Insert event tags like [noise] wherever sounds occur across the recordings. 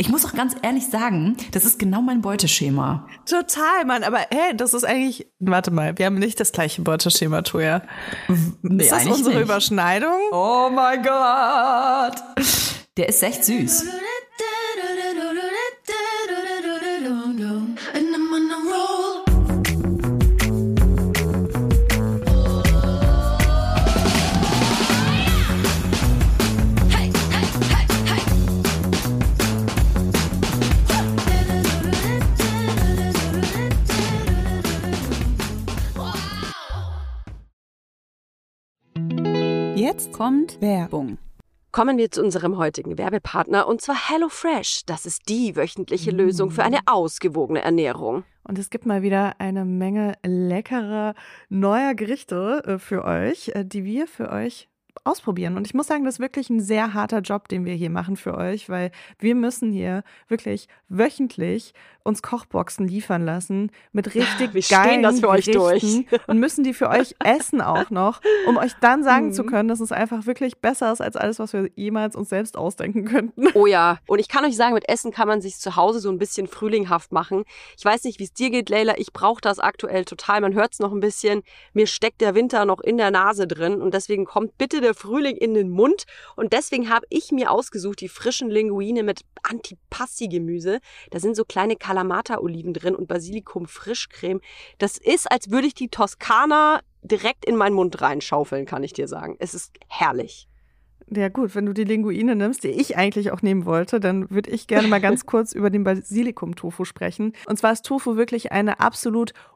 Ich muss auch ganz ehrlich sagen, das ist genau mein Beuteschema. Total, Mann. Aber hey, das ist eigentlich. Warte mal, wir haben nicht das gleiche Beuteschema, Toja. Nee, ist das unsere nicht. Überschneidung? Oh mein Gott. Der ist echt süß. Kommt Werbung. Kommen wir zu unserem heutigen Werbepartner und zwar HelloFresh. Das ist die wöchentliche Lösung für eine ausgewogene Ernährung. Und es gibt mal wieder eine Menge leckerer neuer Gerichte äh, für euch, äh, die wir für euch ausprobieren. Und ich muss sagen, das ist wirklich ein sehr harter Job, den wir hier machen für euch, weil wir müssen hier wirklich wöchentlich uns Kochboxen liefern lassen mit richtig Wir geilen das für euch Gerichten und müssen die für [laughs] euch essen auch noch, um euch dann sagen Mhm. zu können, dass es einfach wirklich besser ist als alles, was wir jemals uns selbst ausdenken könnten. Oh ja, [laughs] und ich kann euch sagen, mit Essen kann man sich zu Hause so ein bisschen frühlinghaft machen. Ich weiß nicht, wie es dir geht, Leila. Ich brauche das aktuell total. Man hört es noch ein bisschen. Mir steckt der Winter noch in der Nase drin und deswegen kommt bitte der Frühling in den Mund. Und deswegen habe ich mir ausgesucht die frischen Linguine mit Antipasti-Gemüse. Da sind so kleine Kalamata-Oliven drin und Basilikum-Frischcreme. Das ist, als würde ich die Toskana direkt in meinen Mund reinschaufeln, kann ich dir sagen. Es ist herrlich. Ja gut, wenn du die Linguine nimmst, die ich eigentlich auch nehmen wollte, dann würde ich gerne mal ganz [laughs] kurz über den Basilikum-Tofu sprechen. Und zwar ist Tofu wirklich eine absolut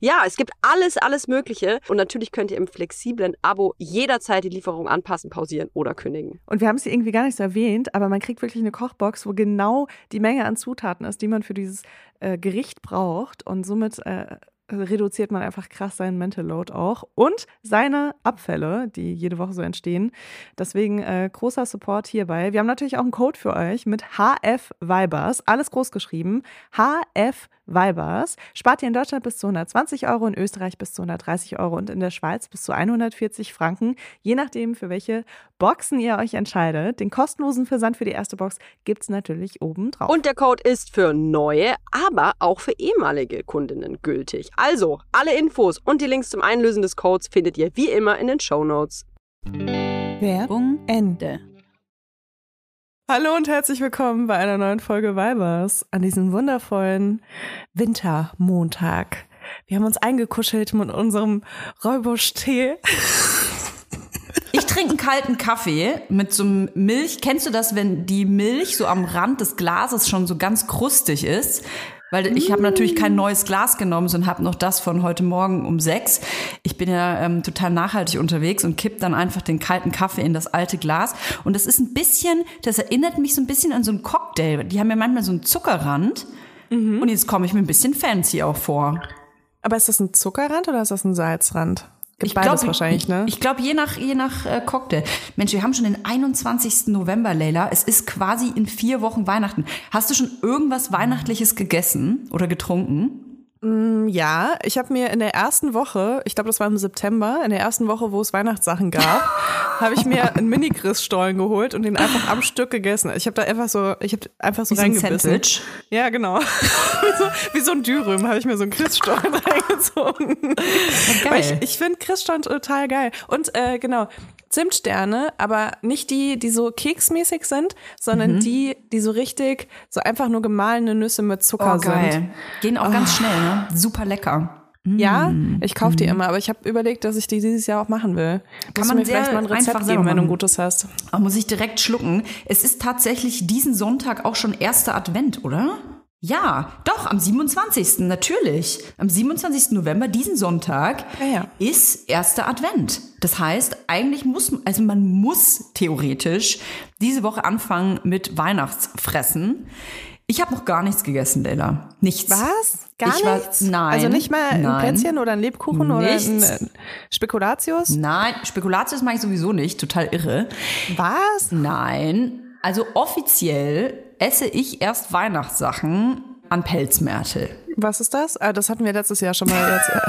ja, es gibt alles, alles Mögliche. Und natürlich könnt ihr im flexiblen Abo jederzeit die Lieferung anpassen, pausieren oder kündigen. Und wir haben es hier irgendwie gar nicht so erwähnt, aber man kriegt wirklich eine Kochbox, wo genau die Menge an Zutaten ist, die man für dieses äh, Gericht braucht. Und somit äh, reduziert man einfach krass seinen Mental Load auch und seine Abfälle, die jede Woche so entstehen. Deswegen äh, großer Support hierbei. Wir haben natürlich auch einen Code für euch mit HF Vibers, alles groß geschrieben. HF Vibers. Spart ihr in Deutschland bis zu 120 Euro, in Österreich bis zu 130 Euro und in der Schweiz bis zu 140 Franken, je nachdem, für welche Boxen ihr euch entscheidet. Den kostenlosen Versand für die erste Box gibt's natürlich oben drauf. Und der Code ist für neue, aber auch für ehemalige Kundinnen gültig. Also, alle Infos und die Links zum Einlösen des Codes findet ihr wie immer in den Show Notes. Werbung Ende. Hallo und herzlich willkommen bei einer neuen Folge Vibers an diesem wundervollen Wintermontag. Wir haben uns eingekuschelt mit unserem Räubusch-Tee. [laughs] Ich trinke einen kalten Kaffee mit so einem Milch. Kennst du das, wenn die Milch so am Rand des Glases schon so ganz krustig ist? Weil ich habe natürlich kein neues Glas genommen, sondern habe noch das von heute Morgen um sechs. Ich bin ja ähm, total nachhaltig unterwegs und kipp dann einfach den kalten Kaffee in das alte Glas. Und das ist ein bisschen, das erinnert mich so ein bisschen an so einen Cocktail. Die haben ja manchmal so einen Zuckerrand. Und jetzt komme ich mir ein bisschen fancy auch vor. Aber ist das ein Zuckerrand oder ist das ein Salzrand? Gibt beides glaub, wahrscheinlich, ne? Ich glaube, je nach, je nach äh, Cocktail. Mensch, wir haben schon den 21. November, Leila. Es ist quasi in vier Wochen Weihnachten. Hast du schon irgendwas Weihnachtliches gegessen oder getrunken? Ja, ich habe mir in der ersten Woche, ich glaube, das war im September, in der ersten Woche, wo es Weihnachtssachen gab, [laughs] habe ich mir einen Mini-Christstollen geholt und den einfach am Stück gegessen. Ich habe da einfach so, ich habe einfach so Wie so ein. Sandwich. Ja, genau. [laughs] wie, so, wie so ein Dürüm habe ich mir so einen Christstollen [laughs] reingezogen. Weil ich ich finde Christstollen total geil. Und äh, genau, Zimtsterne, aber nicht die, die so keksmäßig sind, sondern Mhm. die, die so richtig, so einfach nur gemahlene Nüsse mit Zucker Oh, geil. sind. Gehen auch ganz schnell, ne? Super lecker. Ja, ich kaufe die immer, aber ich habe überlegt, dass ich die dieses Jahr auch machen will. Kann man du mir vielleicht mal ein Rezept geben, wenn du ein gutes hast. Oh, muss ich direkt schlucken. Es ist tatsächlich diesen Sonntag auch schon erster Advent, oder? Ja, doch, am 27. natürlich. Am 27. November, diesen Sonntag, Ja, ja. ist erster Advent. Das heißt, eigentlich muss, also man muss theoretisch diese Woche anfangen mit Weihnachtsfressen. Ich habe noch gar nichts gegessen, Leila. Nichts. Was? Gar Ich war- nichts? nein. Also nicht mal ein Nein. Plätzchen oder ein Lebkuchen oder ein Nichts. äh, Spekulatius? Nein, Spekulatius mache ich sowieso nicht. Total irre. Was? Nein, also offiziell esse ich erst Weihnachtssachen an Pelzmärtel. Was ist das? Ah, das hatten wir letztes Jahr schon mal. Jetzt, äh,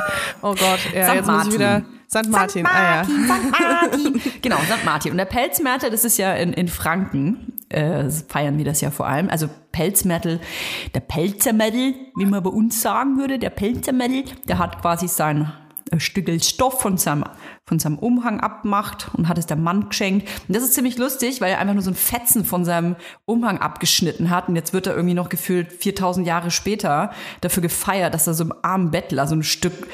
oh Gott, ja, St. jetzt muss ich wieder. St. Martin, ah ja. St. Martin. [laughs] genau, St. Martin. Und der Pelzmärtel, das ist ja in, in Franken, äh, feiern wir das ja vor allem. Also Pelzmärtel, der Pelzermärtel, wie man bei uns sagen würde, der Pelzermärtel, der hat quasi sein Stückel Stoff von seinem, von seinem Umhang abgemacht und hat es der Mann geschenkt. Und das ist ziemlich lustig, weil er einfach nur so ein Fetzen von seinem Umhang abgeschnitten hat. Und jetzt wird er irgendwie noch gefühlt 4000 Jahre später dafür gefeiert, dass er so einem armen Bettler so ein Stück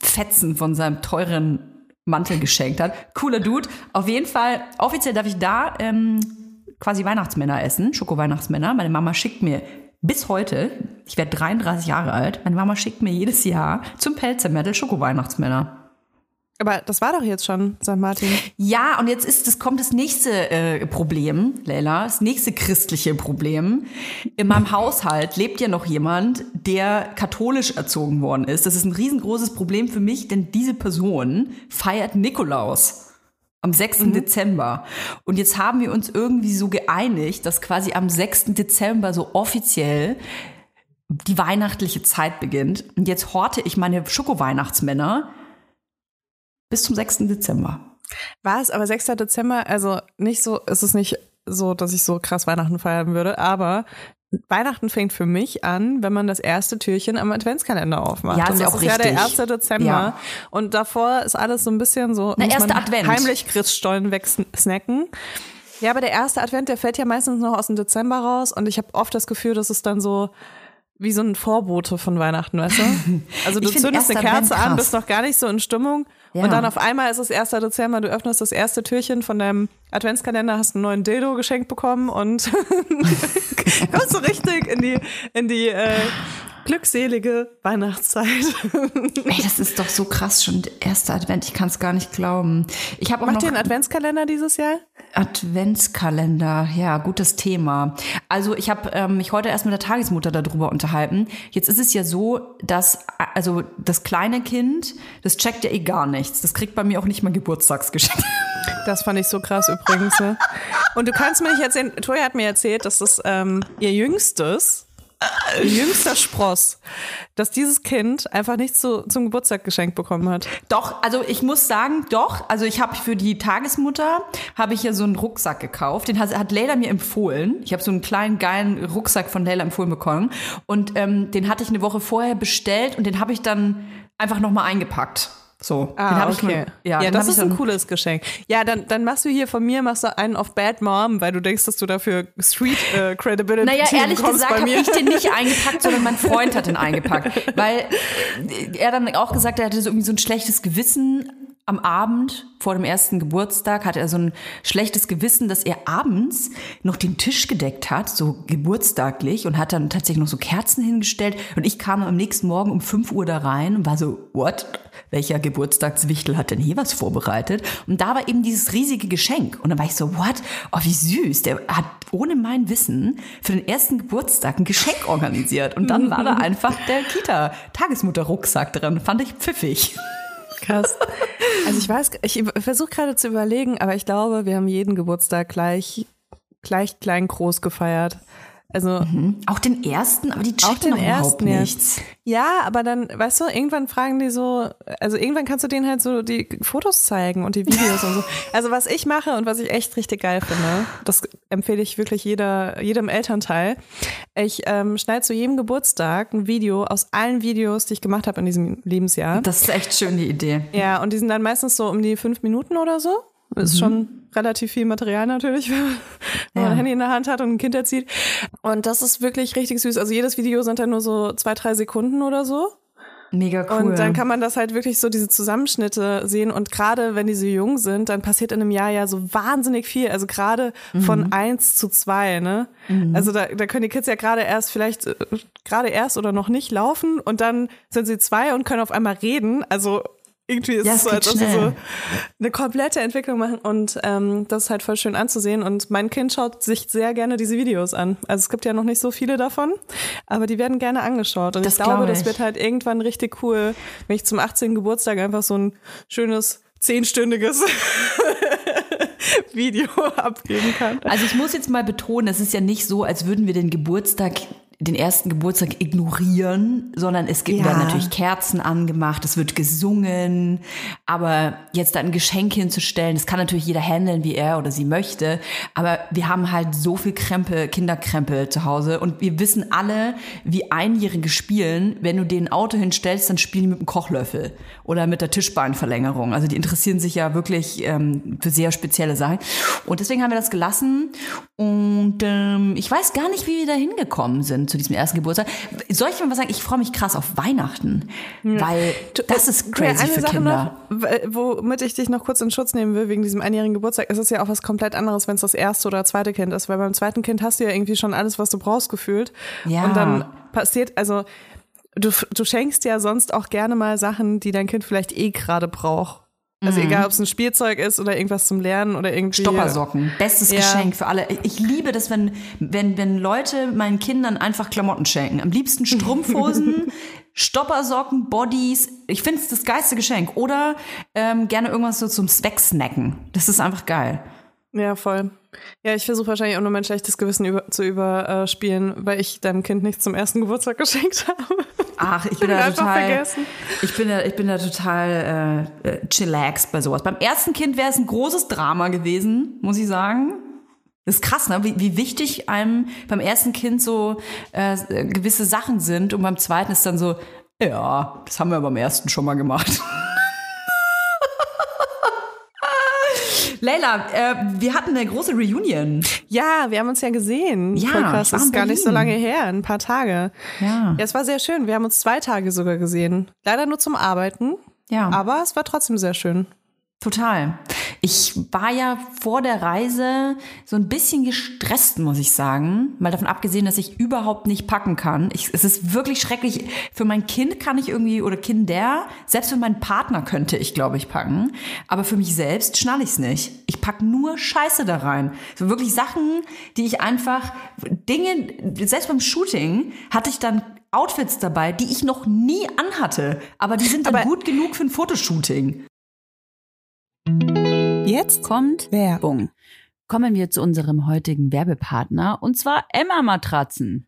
Fetzen von seinem teuren Mantel geschenkt hat. Cooler Dude. Auf jeden Fall, offiziell darf ich da ähm, quasi Weihnachtsmänner essen, Schoko-Weihnachtsmänner. Meine Mama schickt mir bis heute, ich werde 33 Jahre alt, meine Mama schickt mir jedes Jahr zum Pelzermärtel Schoko-Weihnachtsmänner. Aber das war doch jetzt schon St. Martin. Ja, und jetzt ist, das kommt das nächste äh, Problem, Leila, das nächste christliche Problem. In meinem Haushalt lebt ja noch jemand, der katholisch erzogen worden ist. Das ist ein riesengroßes Problem für mich, denn diese Person feiert Nikolaus am 6. Dezember. Und jetzt haben wir uns irgendwie so geeinigt, dass quasi am 6. Dezember so offiziell die weihnachtliche Zeit beginnt. Und jetzt horte ich meine Schoko-Weihnachtsmänner bis zum 6. Dezember. War es aber 6. Dezember, also nicht so, es ist nicht so, dass ich so krass Weihnachten feiern würde, aber Weihnachten fängt für mich an, wenn man das erste Türchen am Adventskalender aufmacht. Ja, ist und ja das auch ist ja der richtig. 1. Dezember. Ja. Und davor ist alles so ein bisschen so, Na, muss man Advent. heimlich Christstollen wegsnacken. Ja, aber der erste Advent, der fällt ja meistens noch aus dem Dezember raus und ich habe oft das Gefühl, dass es dann so wie so ein Vorbote von Weihnachten, weißt du? [laughs] Also du zündest eine Advent Kerze an, krass. bist noch gar nicht so in Stimmung Ja. und dann auf einmal ist es 1. Dezember, du öffnest das erste Türchen von deinem Adventskalender, hast einen neuen Dildo geschenkt bekommen und [laughs] kommst so richtig in die, in die äh, glückselige Weihnachtszeit. [laughs] Ey, das ist doch so krass schon der erste Advent. Ich kann es gar nicht glauben. Ich habe auch Macht noch ihr einen Adventskalender dieses Jahr? Adventskalender. Ja, gutes Thema. Also ich habe ähm, mich heute erst mit der Tagesmutter darüber unterhalten. Jetzt ist es ja so, dass also das kleine Kind, das checkt ja eh gar nichts. Das kriegt bei mir auch nicht mal Geburtstagsgeschenke. [laughs] Das fand ich so krass übrigens. Ne? Und du kannst mir nicht erzählen, Toya hat mir erzählt, dass das ähm, ihr jüngstes, jüngster Spross, dass dieses Kind einfach nichts zu, zum Geburtstag geschenkt bekommen hat. Doch, also ich muss sagen, doch. Also ich habe für die Tagesmutter habe ich ja so einen Rucksack gekauft. Den hat, hat Leila mir empfohlen. Ich habe so einen kleinen geilen Rucksack von Leila empfohlen bekommen und ähm, den hatte ich eine Woche vorher bestellt und den habe ich dann einfach noch mal eingepackt. So, Ah, okay. mir- ja, ja das ist ein cooles Geschenk. Ja, dann, dann machst du hier von mir machst du einen auf Bad Mom, weil du denkst, dass du dafür Street äh, [laughs] Credibility Naja, ehrlich gesagt habe ich den nicht eingepackt, sondern mein Freund hat den [laughs] eingepackt. Weil er dann auch gesagt hat, er hatte so irgendwie so ein schlechtes Gewissen am Abend vor dem ersten Geburtstag hatte er so ein schlechtes Gewissen, dass er abends noch den Tisch gedeckt hat, so geburtstaglich und hat dann tatsächlich noch so Kerzen hingestellt und ich kam am nächsten Morgen um 5 Uhr da rein und war so, what? Welcher Geburtstagswichtel hat denn hier was vorbereitet? Und da war eben dieses riesige Geschenk. Und dann war ich so, what? Oh, wie süß. Der hat ohne mein Wissen für den ersten Geburtstag ein Geschenk organisiert. Und dann war da einfach der Kita-Tagesmutter-Rucksack drin. Fand ich pfiffig. Krass. Also ich weiß, ich versuche gerade zu überlegen, aber ich glaube, wir haben jeden Geburtstag gleich, gleich klein groß gefeiert. Also Auch den ersten, aber die checken auch den noch überhaupt ersten ja. nichts. Ja, aber dann, weißt du, irgendwann fragen die so, also irgendwann kannst du denen halt so die Fotos zeigen und die Videos und so. [laughs] Also was ich mache und was ich echt richtig geil finde, das empfehle ich wirklich jeder, jedem Elternteil. Ich ähm, schneide zu jedem Geburtstag ein Video aus allen Videos, die ich gemacht habe in diesem Lebensjahr. Das ist echt schön, die Idee. Ja, und die sind dann meistens so um die fünf Minuten oder so. Ist schon relativ viel Material natürlich, [laughs] wenn man Ja. ein Handy in der Hand hat und ein Kind erzieht. Und das ist wirklich richtig süß. Also jedes Video sind dann nur so zwei, drei Sekunden oder so. Mega cool. Und dann kann man das halt wirklich so diese Zusammenschnitte sehen. Und gerade wenn die so jung sind, dann passiert in einem Jahr ja so wahnsinnig viel. Also gerade von eins zu zwei, ne? Also da, da können die Kids ja gerade erst vielleicht äh, gerade erst oder noch nicht laufen und dann sind sie zwei und können auf einmal reden. Also irgendwie ist Ja, es so, als ob sie so eine komplette Entwicklung machen und ähm, das ist halt voll schön anzusehen und mein Kind schaut sich sehr gerne diese Videos an. Also es gibt ja noch nicht so viele davon, aber die werden gerne angeschaut und Das ich glaube, das ich. wird halt irgendwann richtig cool, wenn ich zum 18. Geburtstag einfach so ein schönes zehnstündiges [laughs] Video abgeben kann. Also ich muss jetzt mal betonen, es ist ja nicht so, als würden wir den Geburtstag, den ersten Geburtstag ignorieren, sondern es gibt Ja. werden natürlich Kerzen angemacht, es wird gesungen, aber jetzt da ein Geschenk hinzustellen, das kann natürlich jeder handeln, wie er oder sie möchte, aber wir haben halt so viel Krempel, Kinderkrempel zu Hause und wir wissen alle, wie Einjährige spielen, wenn du denen ein Auto hinstellst, dann spielen die mit dem Kochlöffel oder mit der Tischbeinverlängerung. Also die interessieren sich ja wirklich ähm, für sehr spezielle Sachen. Und deswegen haben wir das gelassen. Und ähm, ich weiß gar nicht, wie wir da hingekommen sind zu diesem ersten Geburtstag. Soll ich mal was sagen? Ich freue mich krass auf Weihnachten, weil das ist crazy eine für Sache Kinder. Noch, womit ich dich noch kurz in Schutz nehmen will, wegen diesem einjährigen Geburtstag. Es ist ja auch was komplett anderes, wenn es das erste oder zweite Kind ist, weil beim zweiten Kind hast du ja irgendwie schon alles, was du brauchst, gefühlt. Ja. Und dann passiert, also du, du schenkst ja sonst auch gerne mal Sachen, die dein Kind vielleicht eh gerade braucht. Also egal, ob es ein Spielzeug ist oder irgendwas zum Lernen oder irgendwie. Stoppersocken, bestes Ja. Geschenk für alle. Ich liebe das, wenn, wenn, wenn Leute meinen Kindern einfach Klamotten schenken. Am liebsten [laughs] Strumpfhosen, Stoppersocken, Bodies. Ich finde es das geilste Geschenk. Oder ähm, gerne irgendwas so zum Wegsnacken. Das ist einfach geil. Ja, voll. Ja, ich versuche wahrscheinlich auch nur mein schlechtes Gewissen über, zu überspielen, weil ich deinem Kind nichts zum ersten Geburtstag [laughs] geschenkt habe. Ach, ich [laughs] bin da total, vergessen. ich bin da, ich bin da total äh, äh, chillaxed bei sowas. Beim ersten Kind wäre es ein großes Drama gewesen, muss ich sagen. Das ist krass, ne? wie, wie wichtig einem beim ersten Kind so äh, gewisse Sachen sind und beim zweiten ist dann so, ja, das haben wir beim ersten schon mal gemacht. [laughs] Leila, äh, wir hatten eine große Reunion. Ja, wir haben uns ja gesehen. Ja, Voll krass. Das ist gar nicht so lange her, ein paar Tage. Ja. Ja, es war sehr schön. Wir haben uns zwei Tage sogar gesehen. Leider nur zum Arbeiten. Ja. Aber es war trotzdem sehr schön. Total. Ich war ja vor der Reise so ein bisschen gestresst, muss ich sagen. Mal davon abgesehen, dass ich überhaupt nicht packen kann. Ich, es ist wirklich schrecklich. Für mein Kind kann ich irgendwie, oder Kinder, selbst für meinen Partner könnte ich, glaube ich, packen. Aber für mich selbst schnall ich's nicht. Ich pack nur Scheiße da rein. So wirklich Sachen, die ich einfach, Dinge, selbst beim Shooting hatte ich dann Outfits dabei, die ich noch nie anhatte. Aber die sind dann Aber- gut genug für ein Fotoshooting. Jetzt kommt Werbung. Kommen wir zu unserem heutigen Werbepartner und zwar Emma Matratzen.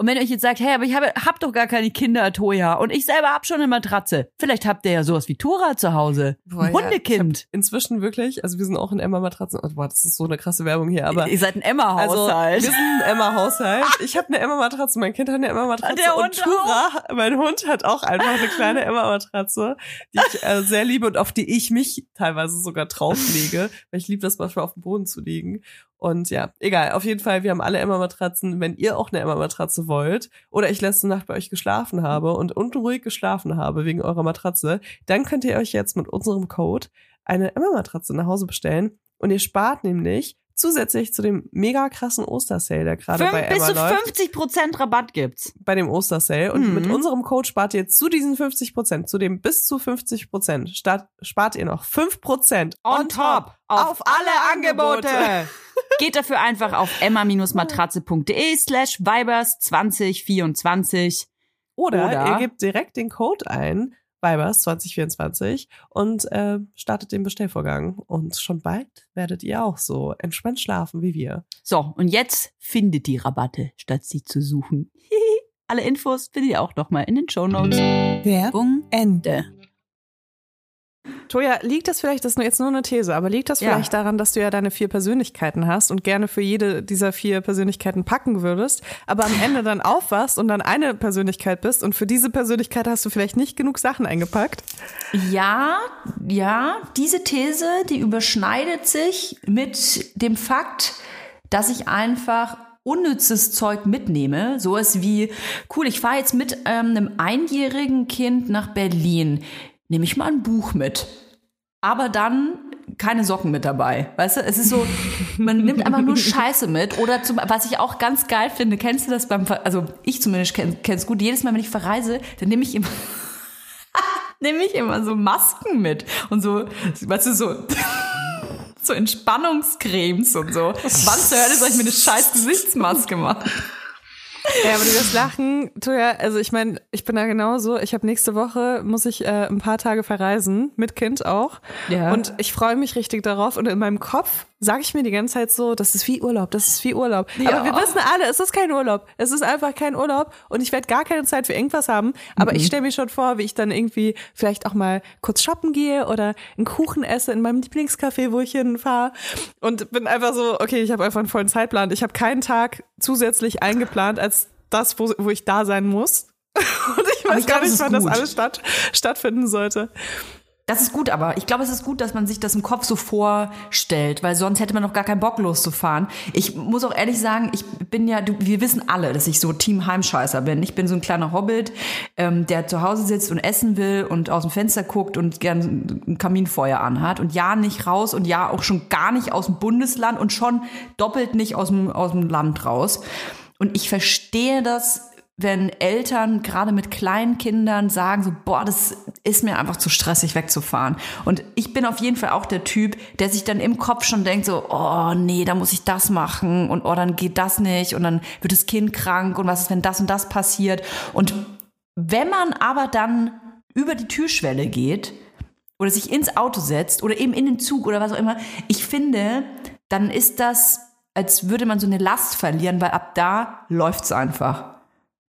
Und wenn ihr euch jetzt sagt, hey, aber ich habe hab doch gar keine Kinder, Toja, und ich selber hab schon eine Matratze. Vielleicht habt ihr ja sowas wie Tora zu Hause. Boah, Ein ja, Hundekind. Inzwischen wirklich, also wir sind auch in Emma-Matratzen. Oh, boah, das ist so eine krasse Werbung hier, aber. ihr seid ein Also, Emma-Haushalt. wir sind ein Emma-Haushalt. [laughs] Ich habe eine Emma-Matratze, mein Kind hat eine Emma-Matratze. Der und Hund Tura, mein Hund, hat auch einfach eine kleine Emma-Matratze, die ich äh, sehr liebe und auf die ich mich teilweise sogar drauflege, weil ich liebe das manchmal auf dem Boden zu liegen. Und ja, egal, auf jeden Fall, wir haben alle Emma-Matratzen. Wenn ihr auch eine Emma-Matratze wollt oder ich letzte Nacht bei euch geschlafen habe und unruhig geschlafen habe wegen eurer Matratze, dann könnt ihr euch jetzt mit unserem Code eine Emma-Matratze nach Hause bestellen und ihr spart nämlich zusätzlich zu dem mega krassen Ostersale, der gerade bei Fünf, bis Emma zu läuft, 50 Prozent Rabatt gibt's. bei dem Ostersale. Und Mhm. mit unserem Code spart ihr zu diesen 50 Prozent, zu dem bis zu 50 Prozent, spart ihr noch 5 Prozent On top auf alle Angebote. [laughs] Geht dafür einfach auf emma-matratze.de slash vibers 2024. Oder, Oder- ihr gebt direkt den Code ein, Vibers 2024 und äh, startet den Bestellvorgang. Und schon bald werdet ihr auch so entspannt schlafen wie wir. So, und jetzt findet die Rabatte, statt sie zu suchen. [laughs] Alle Infos findet ihr auch nochmal in den Shownotes. Werbung Ende. Toja, liegt das vielleicht, das ist jetzt nur eine These, aber liegt das Ja. vielleicht daran, dass du ja deine vier Persönlichkeiten hast und gerne für jede dieser vier Persönlichkeiten packen würdest, aber am Ende dann aufwachst und dann eine Persönlichkeit bist und für diese Persönlichkeit hast du vielleicht nicht genug Sachen eingepackt? Ja, ja, diese These, die überschneidet sich mit dem Fakt, dass ich einfach unnützes Zeug mitnehme. So ist wie, cool, ich fahre jetzt mit ähm, einem einjährigen Kind nach Berlin. Nehme ich mal ein Buch mit. Aber dann keine Socken mit dabei. Weißt du, es ist so, man nimmt einfach nur [laughs] Scheiße mit. Oder zum, was ich auch ganz geil finde, kennst du das beim, Ver also ich zumindest kenn, kenn's gut, jedes Mal, wenn ich verreise, dann nehme ich immer, [laughs] nehme ich immer so Masken mit und so, weißt du, so, [laughs] so Entspannungscremes und so. Wann zur Hölle soll ich mir eine scheiß Gesichtsmaske machen? Ja, aber du wirst lachen, Toja, also ich meine, ich bin da genauso. Ich habe nächste Woche, muss ich äh, ein paar Tage verreisen, mit Kind auch. Ja. Und ich freue mich richtig darauf. Und in meinem Kopf sage ich mir die ganze Zeit so, das ist wie Urlaub, das ist wie Urlaub. Ja. Aber wir wissen alle, es ist kein Urlaub. Es ist einfach kein Urlaub. Und ich werde gar keine Zeit für irgendwas haben. Aber ich stelle mir schon vor, wie ich dann irgendwie vielleicht auch mal kurz shoppen gehe oder einen Kuchen esse in meinem Lieblingscafé, wo ich hinfahre. Und bin einfach so, okay, ich habe einfach einen vollen Zeitplan. Ich habe keinen Tag zusätzlich eingeplant als das, wo, wo ich da sein muss. [laughs] Und ich weiß ich gar glaub, nicht, wann das alles statt, stattfinden sollte. Das ist gut, aber ich glaube, es ist gut, dass man sich das im Kopf so vorstellt, weil sonst hätte man noch gar keinen Bock loszufahren. Ich muss auch ehrlich sagen, ich bin ja, du, wir wissen alle, dass ich so Team Heimscheißer bin. Ich bin so ein kleiner Hobbit, ähm, der zu Hause sitzt und essen will und aus dem Fenster guckt und gern ein Kaminfeuer anhat und ja nicht raus und ja auch schon gar nicht aus dem Bundesland und schon doppelt nicht aus dem, aus dem Land raus. Und ich verstehe das wenn Eltern gerade mit kleinen Kindern sagen so, boah, das ist mir einfach zu stressig wegzufahren. Und ich bin auf jeden Fall auch der Typ, der sich dann im Kopf schon denkt so, oh nee, da muss ich das machen und oh, dann geht das nicht und dann wird das Kind krank und was ist, wenn das und das passiert. Und wenn man aber dann über die Türschwelle geht oder sich ins Auto setzt oder eben in den Zug oder was auch immer, ich finde, dann ist das, als würde man so eine Last verlieren, weil ab da läuft's einfach.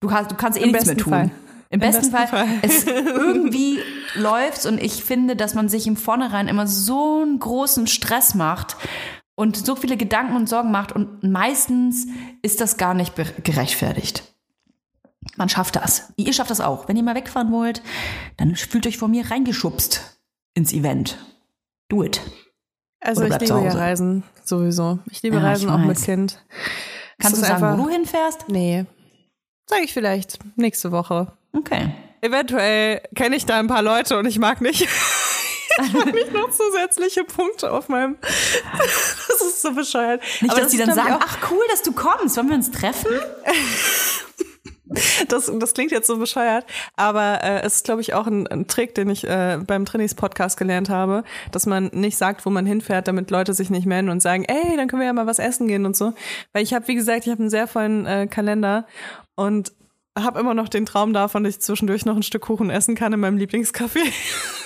Du kannst, du kannst eh Im nichts mehr tun. Fall. Im besten, besten Fall, Fall. es [laughs] irgendwie läuft's und ich finde, dass man sich im Vornherein immer so einen großen Stress macht und so viele Gedanken und Sorgen macht und meistens ist das gar nicht gerechtfertigt. Man schafft das. Ihr schafft das auch. Wenn ihr mal wegfahren wollt, dann fühlt euch von mir reingeschubst ins Event. Do it. Also ich liebe ja. Reisen, sowieso. Ich liebe Ja, ich Reisen auch mit. Kind. Kannst du sagen, einfach- wo du hinfährst? Nee. Sag ich vielleicht nächste Woche. Okay. Eventuell kenne ich da ein paar Leute und ich mag nicht. [laughs] ich mag [laughs] nicht noch zusätzliche Punkte auf meinem. Das ist so bescheuert. Nicht, Aber dass die ist, dann sagen, ach cool, dass du kommst. Wollen wir uns treffen? [laughs] Das, das klingt jetzt so bescheuert, aber äh, es ist, glaube ich, auch ein, ein Trick, den ich äh, beim Trainingspodcast gelernt habe, dass man nicht sagt, wo man hinfährt, damit Leute sich nicht melden und sagen, ey, dann können wir ja mal was essen gehen und so. Weil ich habe, wie gesagt, ich habe einen sehr vollen äh, Kalender und habe immer noch den Traum davon, dass ich zwischendurch noch ein Stück Kuchen essen kann in meinem Lieblingscafé.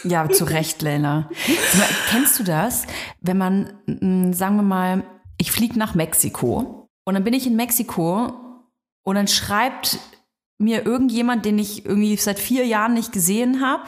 Ja, zu Recht, Lena. Kennst du das, wenn man, sagen wir mal, ich fliege nach Mexiko und dann bin ich in Mexiko und dann schreibt mir irgendjemand, den ich irgendwie seit vier Jahren nicht gesehen habe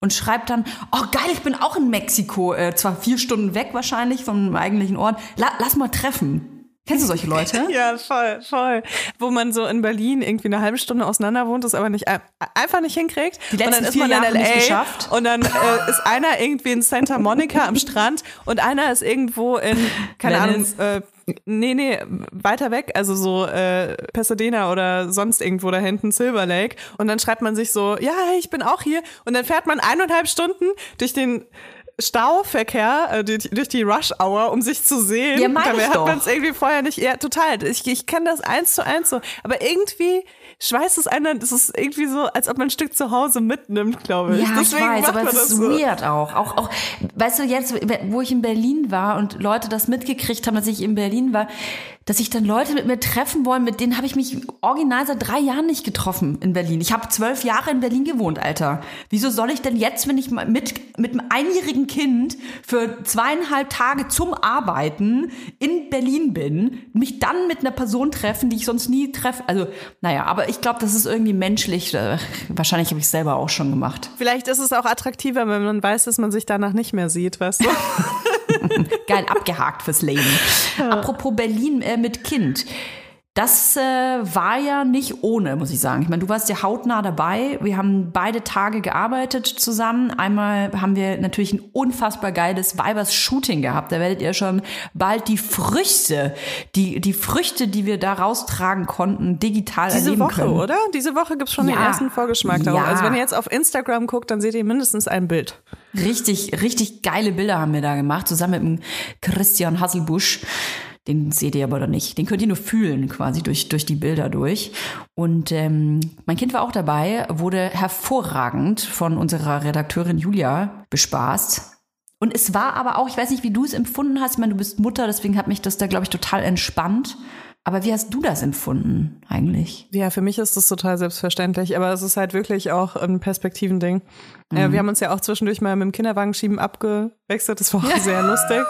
und schreibt dann, oh geil, ich bin auch in Mexiko, äh, zwar vier Stunden weg wahrscheinlich vom eigentlichen Ort, La lass mal treffen. Kennst du solche Leute? [laughs] Ja, voll, voll. Wo man so in Berlin irgendwie eine halbe Stunde auseinander wohnt, das aber nicht ein- einfach nicht hinkriegt. Die letzten und dann ist man Jahre in LA geschafft. und dann äh, ist einer irgendwie in Santa Monica am Strand und einer ist irgendwo in, keine Venice. Ahnung, äh, nee, nee, weiter weg, also so äh, Pasadena oder sonst irgendwo da hinten, Silver Lake. Und dann schreibt man sich so, ja, ich bin auch hier. Und dann fährt man eineinhalb Stunden durch den Stauverkehr, äh, durch, die Rush Hour, um sich zu sehen. Ja, Dabei ich hat man es irgendwie vorher nicht. Ja, total. Ich, ich kenne das eins zu eins so. Aber irgendwie schweißt es einen, das ist irgendwie so, als ob man ein Stück zu Hause mitnimmt, glaube ich. Ja, Deswegen ich weiß, macht aber man es das ist so. weird auch. auch. Auch, weißt du, jetzt, wo ich in Berlin war und Leute das mitgekriegt haben, dass ich in Berlin war, dass sich dann Leute mit mir treffen wollen, mit denen habe ich mich original seit drei Jahren nicht getroffen in Berlin. Ich habe zwölf Jahre in Berlin gewohnt, Alter. Wieso soll ich denn jetzt, wenn ich mit, mit einem einjährigen Kind für zweieinhalb Tage zum Arbeiten in Berlin bin, mich dann mit einer Person treffen, die ich sonst nie treffe? Also, naja, aber ich glaube, das ist irgendwie menschlich. Äh, Wahrscheinlich habe ich es selber auch schon gemacht. Vielleicht ist es auch attraktiver, wenn man weiß, dass man sich danach nicht mehr sieht, weißt du? [laughs] [laughs] Geil abgehakt fürs Leben. Apropos Berlin äh, mit Kind. Das äh, war ja nicht ohne, muss ich sagen. Ich meine, du warst ja hautnah dabei. Wir haben beide Tage gearbeitet zusammen. Einmal haben wir natürlich ein unfassbar geiles Weibers-Shooting gehabt. Da werdet ihr schon bald die Früchte, die, die Früchte, die wir da raustragen konnten, digital Diese erleben Woche, können. oder? Diese Woche gibt's schon den Ja. ersten Vorgeschmack darauf. Ja. Also wenn ihr jetzt auf Instagram guckt, dann seht ihr mindestens ein Bild. Richtig, richtig geile Bilder haben wir da gemacht, zusammen mit dem Christian Hasselbusch. Den seht ihr aber nicht. Den könnt ihr nur fühlen, quasi durch, durch die Bilder durch. Und ähm, mein Kind war auch dabei, wurde hervorragend von unserer Redakteurin Julia bespaßt. Und es war aber auch, ich weiß nicht, wie du es empfunden hast. Ich meine, du bist Mutter, deswegen hat mich das da, glaube ich, total entspannt. Aber wie hast du das empfunden eigentlich? Ja, für mich ist das total selbstverständlich, aber es ist halt wirklich auch ein Perspektivending. Äh, wir haben uns ja auch zwischendurch mal mit dem Kinderwagenschieben abgewechselt, das war auch [laughs] sehr lustig.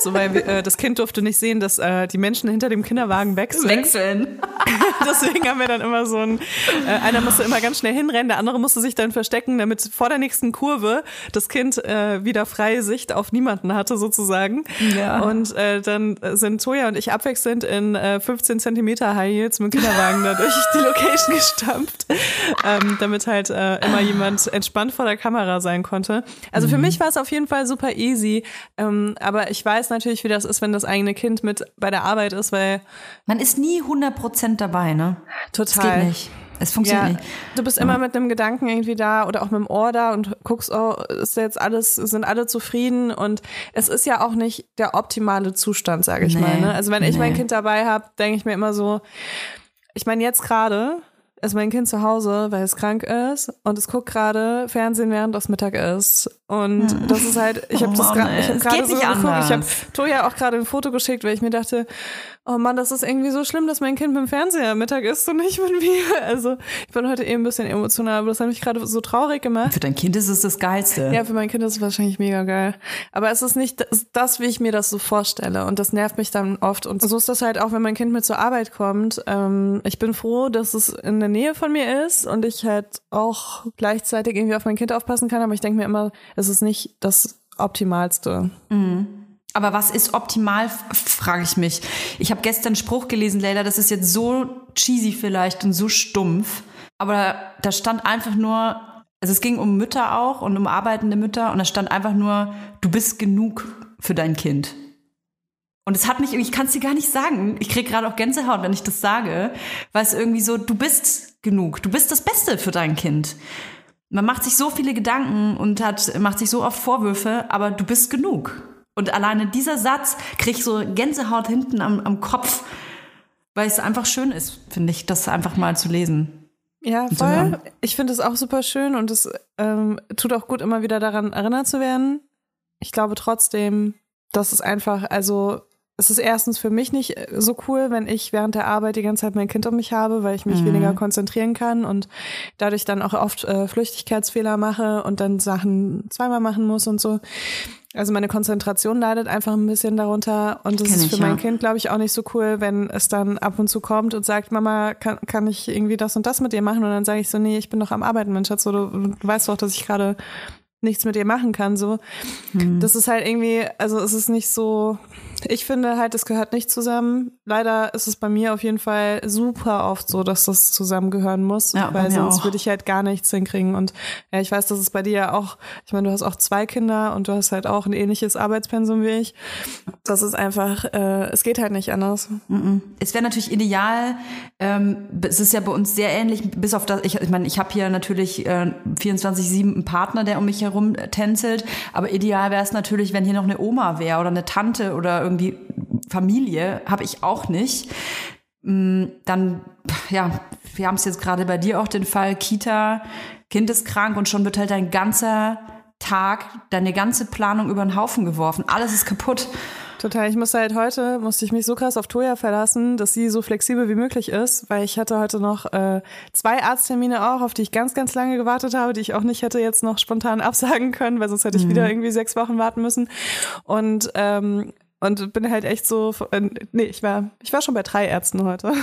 So, weil äh, das Kind durfte nicht sehen, dass äh, die Menschen hinter dem Kinderwagen wechseln. Wechseln. [laughs] Deswegen haben wir dann immer so ein, äh, einer musste immer ganz schnell hinrennen, der andere musste sich dann verstecken, damit vor der nächsten Kurve das Kind äh, wieder freie Sicht auf niemanden hatte sozusagen. Ja. Und äh, dann sind Toja und ich abwechselnd in äh, 15 Zentimeter High Heels mit dem Kinderwagen da durch die Location gestampft, ähm, damit halt äh, immer jemand entspannt vor der Kamera sein konnte. Also für mich war es auf jeden Fall super easy, ähm, aber ich weiß natürlich, wie das ist, wenn das eigene Kind mit bei der Arbeit ist, weil Man ist nie 100% dabei, ne? Das total geht nicht. Es funktioniert Ja, nicht. du bist immer mit einem Gedanken irgendwie da oder auch mit dem Ohr da und guckst, oh, ist jetzt alles, sind alle zufrieden und es ist ja auch nicht der optimale Zustand, sage ich Nee, mal. Ne? Also wenn ich mein. Kind dabei habe, denke ich mir immer so, ich meine jetzt gerade ist mein Kind zu Hause, weil es krank ist und es guckt gerade Fernsehen, während es Mittag ist und das ist halt, ich habe Oh das gerade, ich habe es gerade so geguckt, ich habe. Toja auch gerade ein Foto geschickt, weil ich mir dachte, oh Mann, das ist irgendwie so schlimm, dass mein Kind mit dem Fernseher am Mittag isst und nicht mit mir. [laughs] Also ich bin heute eben ein bisschen emotional, aber das hat mich gerade so traurig gemacht. Für dein Kind ist es das Geilste. Ja, für mein Kind ist es wahrscheinlich mega geil. Aber es ist nicht das, das, wie ich mir das so vorstelle. Und das nervt mich dann oft. Und so ist das halt auch, wenn mein Kind mit zur Arbeit kommt. Ähm, ich bin froh, dass es in der Nähe von mir ist und ich halt auch gleichzeitig irgendwie auf mein Kind aufpassen kann. Aber ich denke mir immer, es ist nicht das Optimalste. Aber was ist optimal, frage ich mich. Ich habe gestern einen Spruch gelesen, Leila, das ist jetzt so cheesy vielleicht und so stumpf. Aber da stand einfach nur, also es ging um Mütter auch und um arbeitende Mütter und da stand einfach nur, du bist genug für dein Kind. Und es hat mich, ich kann es dir gar nicht sagen. Ich krieg gerade auch Gänsehaut, wenn ich das sage, weil es irgendwie so, du bist genug, du bist das Beste für dein Kind. Man macht sich so viele Gedanken und hat, macht sich so oft Vorwürfe, aber du bist genug. Und alleine dieser Satz krieg ich so Gänsehaut hinten am, am Kopf, weil es einfach schön ist, finde ich, das einfach mal zu lesen. Ja, voll. Ich finde es auch super schön und es ähm, tut auch gut, immer wieder daran erinnert zu werden. Ich glaube trotzdem, dass es einfach, also es ist erstens für mich nicht äh, so cool, wenn ich während der Arbeit die ganze Zeit mein Kind um mich habe, weil ich mich Mhm. weniger konzentrieren kann und dadurch dann auch oft äh, Flüchtigkeitsfehler mache und dann Sachen zweimal machen muss und so. Also meine Konzentration leidet einfach ein bisschen darunter und es ist ich, für mein ja. Kind, glaube ich, auch nicht so cool, wenn es dann ab und zu kommt und sagt, Mama, kann, kann ich irgendwie das und das mit dir machen? Und dann sage ich so, nee, ich bin doch am Arbeiten, mein Schatz, so, du, du weißt doch, dass ich gerade nichts mit dir machen kann. So, Hm. das ist halt irgendwie, also es ist nicht so. Ich finde halt, es gehört nicht zusammen. Leider ist es bei mir auf jeden Fall super oft so, dass das zusammengehören muss, Ja, weil sonst auch. würde ich halt gar nichts hinkriegen. Und ja, ich weiß, dass es bei dir ja auch, ich meine, du hast auch zwei Kinder und du hast halt auch ein ähnliches Arbeitspensum wie ich. Das ist einfach, äh, es geht halt nicht anders. Es wäre natürlich ideal, ähm, es ist ja bei uns sehr ähnlich, bis auf das, ich, ich meine, ich habe hier natürlich äh, 24-7 einen Partner, der um mich herum tänzelt, aber ideal wäre es natürlich, wenn hier noch eine Oma wäre oder eine Tante oder irgendwie Familie, habe ich auch nicht. Mm, Dann, ja, wir haben es jetzt gerade bei dir auch den Fall, Kita, Kind ist krank und schon wird halt dein ganzer Tag, deine ganze Planung über den Haufen geworfen. Alles ist kaputt. Total. Ich musste halt heute, musste ich mich so krass auf Toja verlassen, dass sie so flexibel wie möglich ist, weil ich hatte heute noch äh, zwei Arzttermine auch, auf die ich ganz, ganz lange gewartet habe, die ich auch nicht hätte jetzt noch spontan [laughs] absagen können, weil sonst hätte ich wieder irgendwie sechs Wochen warten müssen. Und ähm, und bin halt echt so, äh, nee, ich war, ich war schon bei drei Ärzten heute. [laughs]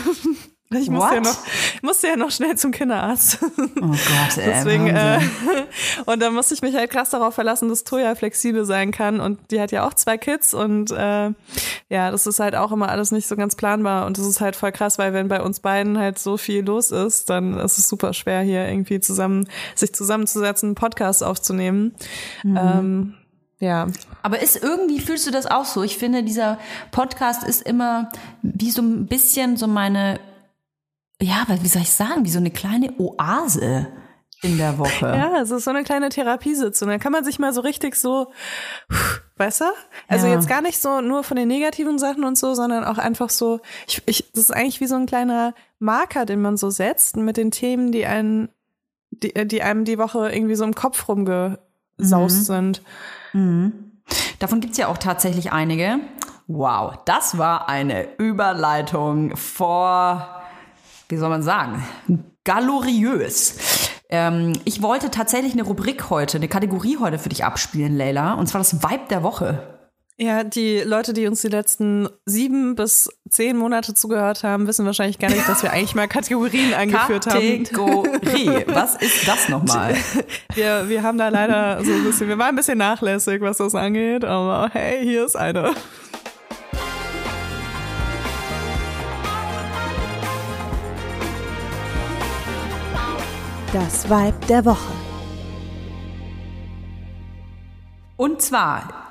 Ich musste ja, What? noch, ich musste ja noch schnell zum Kinderarzt. Oh Gott, ey, Deswegen, äh, [laughs] und dann musste ich mich halt krass darauf verlassen, dass Toya flexibel sein kann. Und die hat ja auch zwei Kids und äh, ja, das ist halt auch immer alles nicht so ganz planbar. Und das ist halt voll krass, weil wenn bei uns beiden halt so viel los ist, dann ist es super schwer, hier irgendwie zusammen, sich zusammenzusetzen, einen Podcast aufzunehmen. Ähm, ja. Aber ist irgendwie, fühlst du das auch so? Ich finde, dieser Podcast ist immer wie so ein bisschen so meine, ja, wie soll ich sagen, wie so eine kleine Oase in der Woche. [laughs] Ja, es ist so eine kleine Therapiesitzung. Da kann man sich mal so richtig so, weißt du? Also Ja. jetzt gar nicht so nur von den negativen Sachen und so, sondern auch einfach so, ich, ich, das ist eigentlich wie so ein kleiner Marker, den man so setzt mit den Themen, die einen, die, die einem die Woche irgendwie so im Kopf rumgesaust sind. Davon gibt's ja auch tatsächlich einige. Wow, das war eine Überleitung vor, wie soll man sagen, galoriös. Ähm, ich wollte tatsächlich eine Rubrik heute, eine Kategorie heute für dich abspielen, Leila. Und zwar das Vibe der Woche. Ja, die Leute, die uns die letzten sieben bis zehn Monate zugehört haben, wissen wahrscheinlich gar nicht, dass wir eigentlich mal Kategorien [laughs] eingeführt haben. Kategorie. Was ist das nochmal? Wir, [laughs] wir haben da leider so ein bisschen, wir waren ein bisschen nachlässig, was das angeht, aber hey, hier ist eine. Das Vibe der Woche. Und zwar,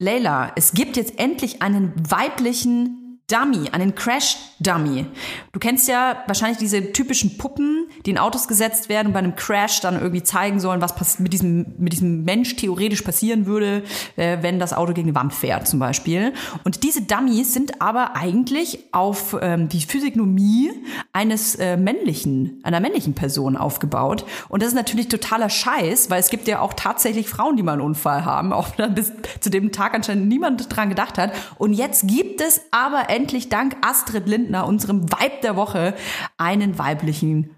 Leila, es gibt jetzt endlich einen weiblichen Dummy, einen Crash-Dummy. Du kennst ja wahrscheinlich diese typischen Puppen, die in Autos gesetzt werden und bei einem Crash dann irgendwie zeigen sollen, was mit diesem, mit diesem Mensch theoretisch passieren würde, äh, wenn das Auto gegen eine Wand fährt zum Beispiel. Und diese Dummies sind aber eigentlich auf ähm, die Physiognomie eines äh, männlichen, einer männlichen Person aufgebaut. Und das ist natürlich totaler Scheiß, weil es gibt ja auch tatsächlich Frauen, die mal einen Unfall haben, auch wenn [laughs] bis zu dem Tag anscheinend niemand dran gedacht hat. Und jetzt gibt es aber endlich dank Astrid Lindner, unserem Vibe der Woche, einen weiblichen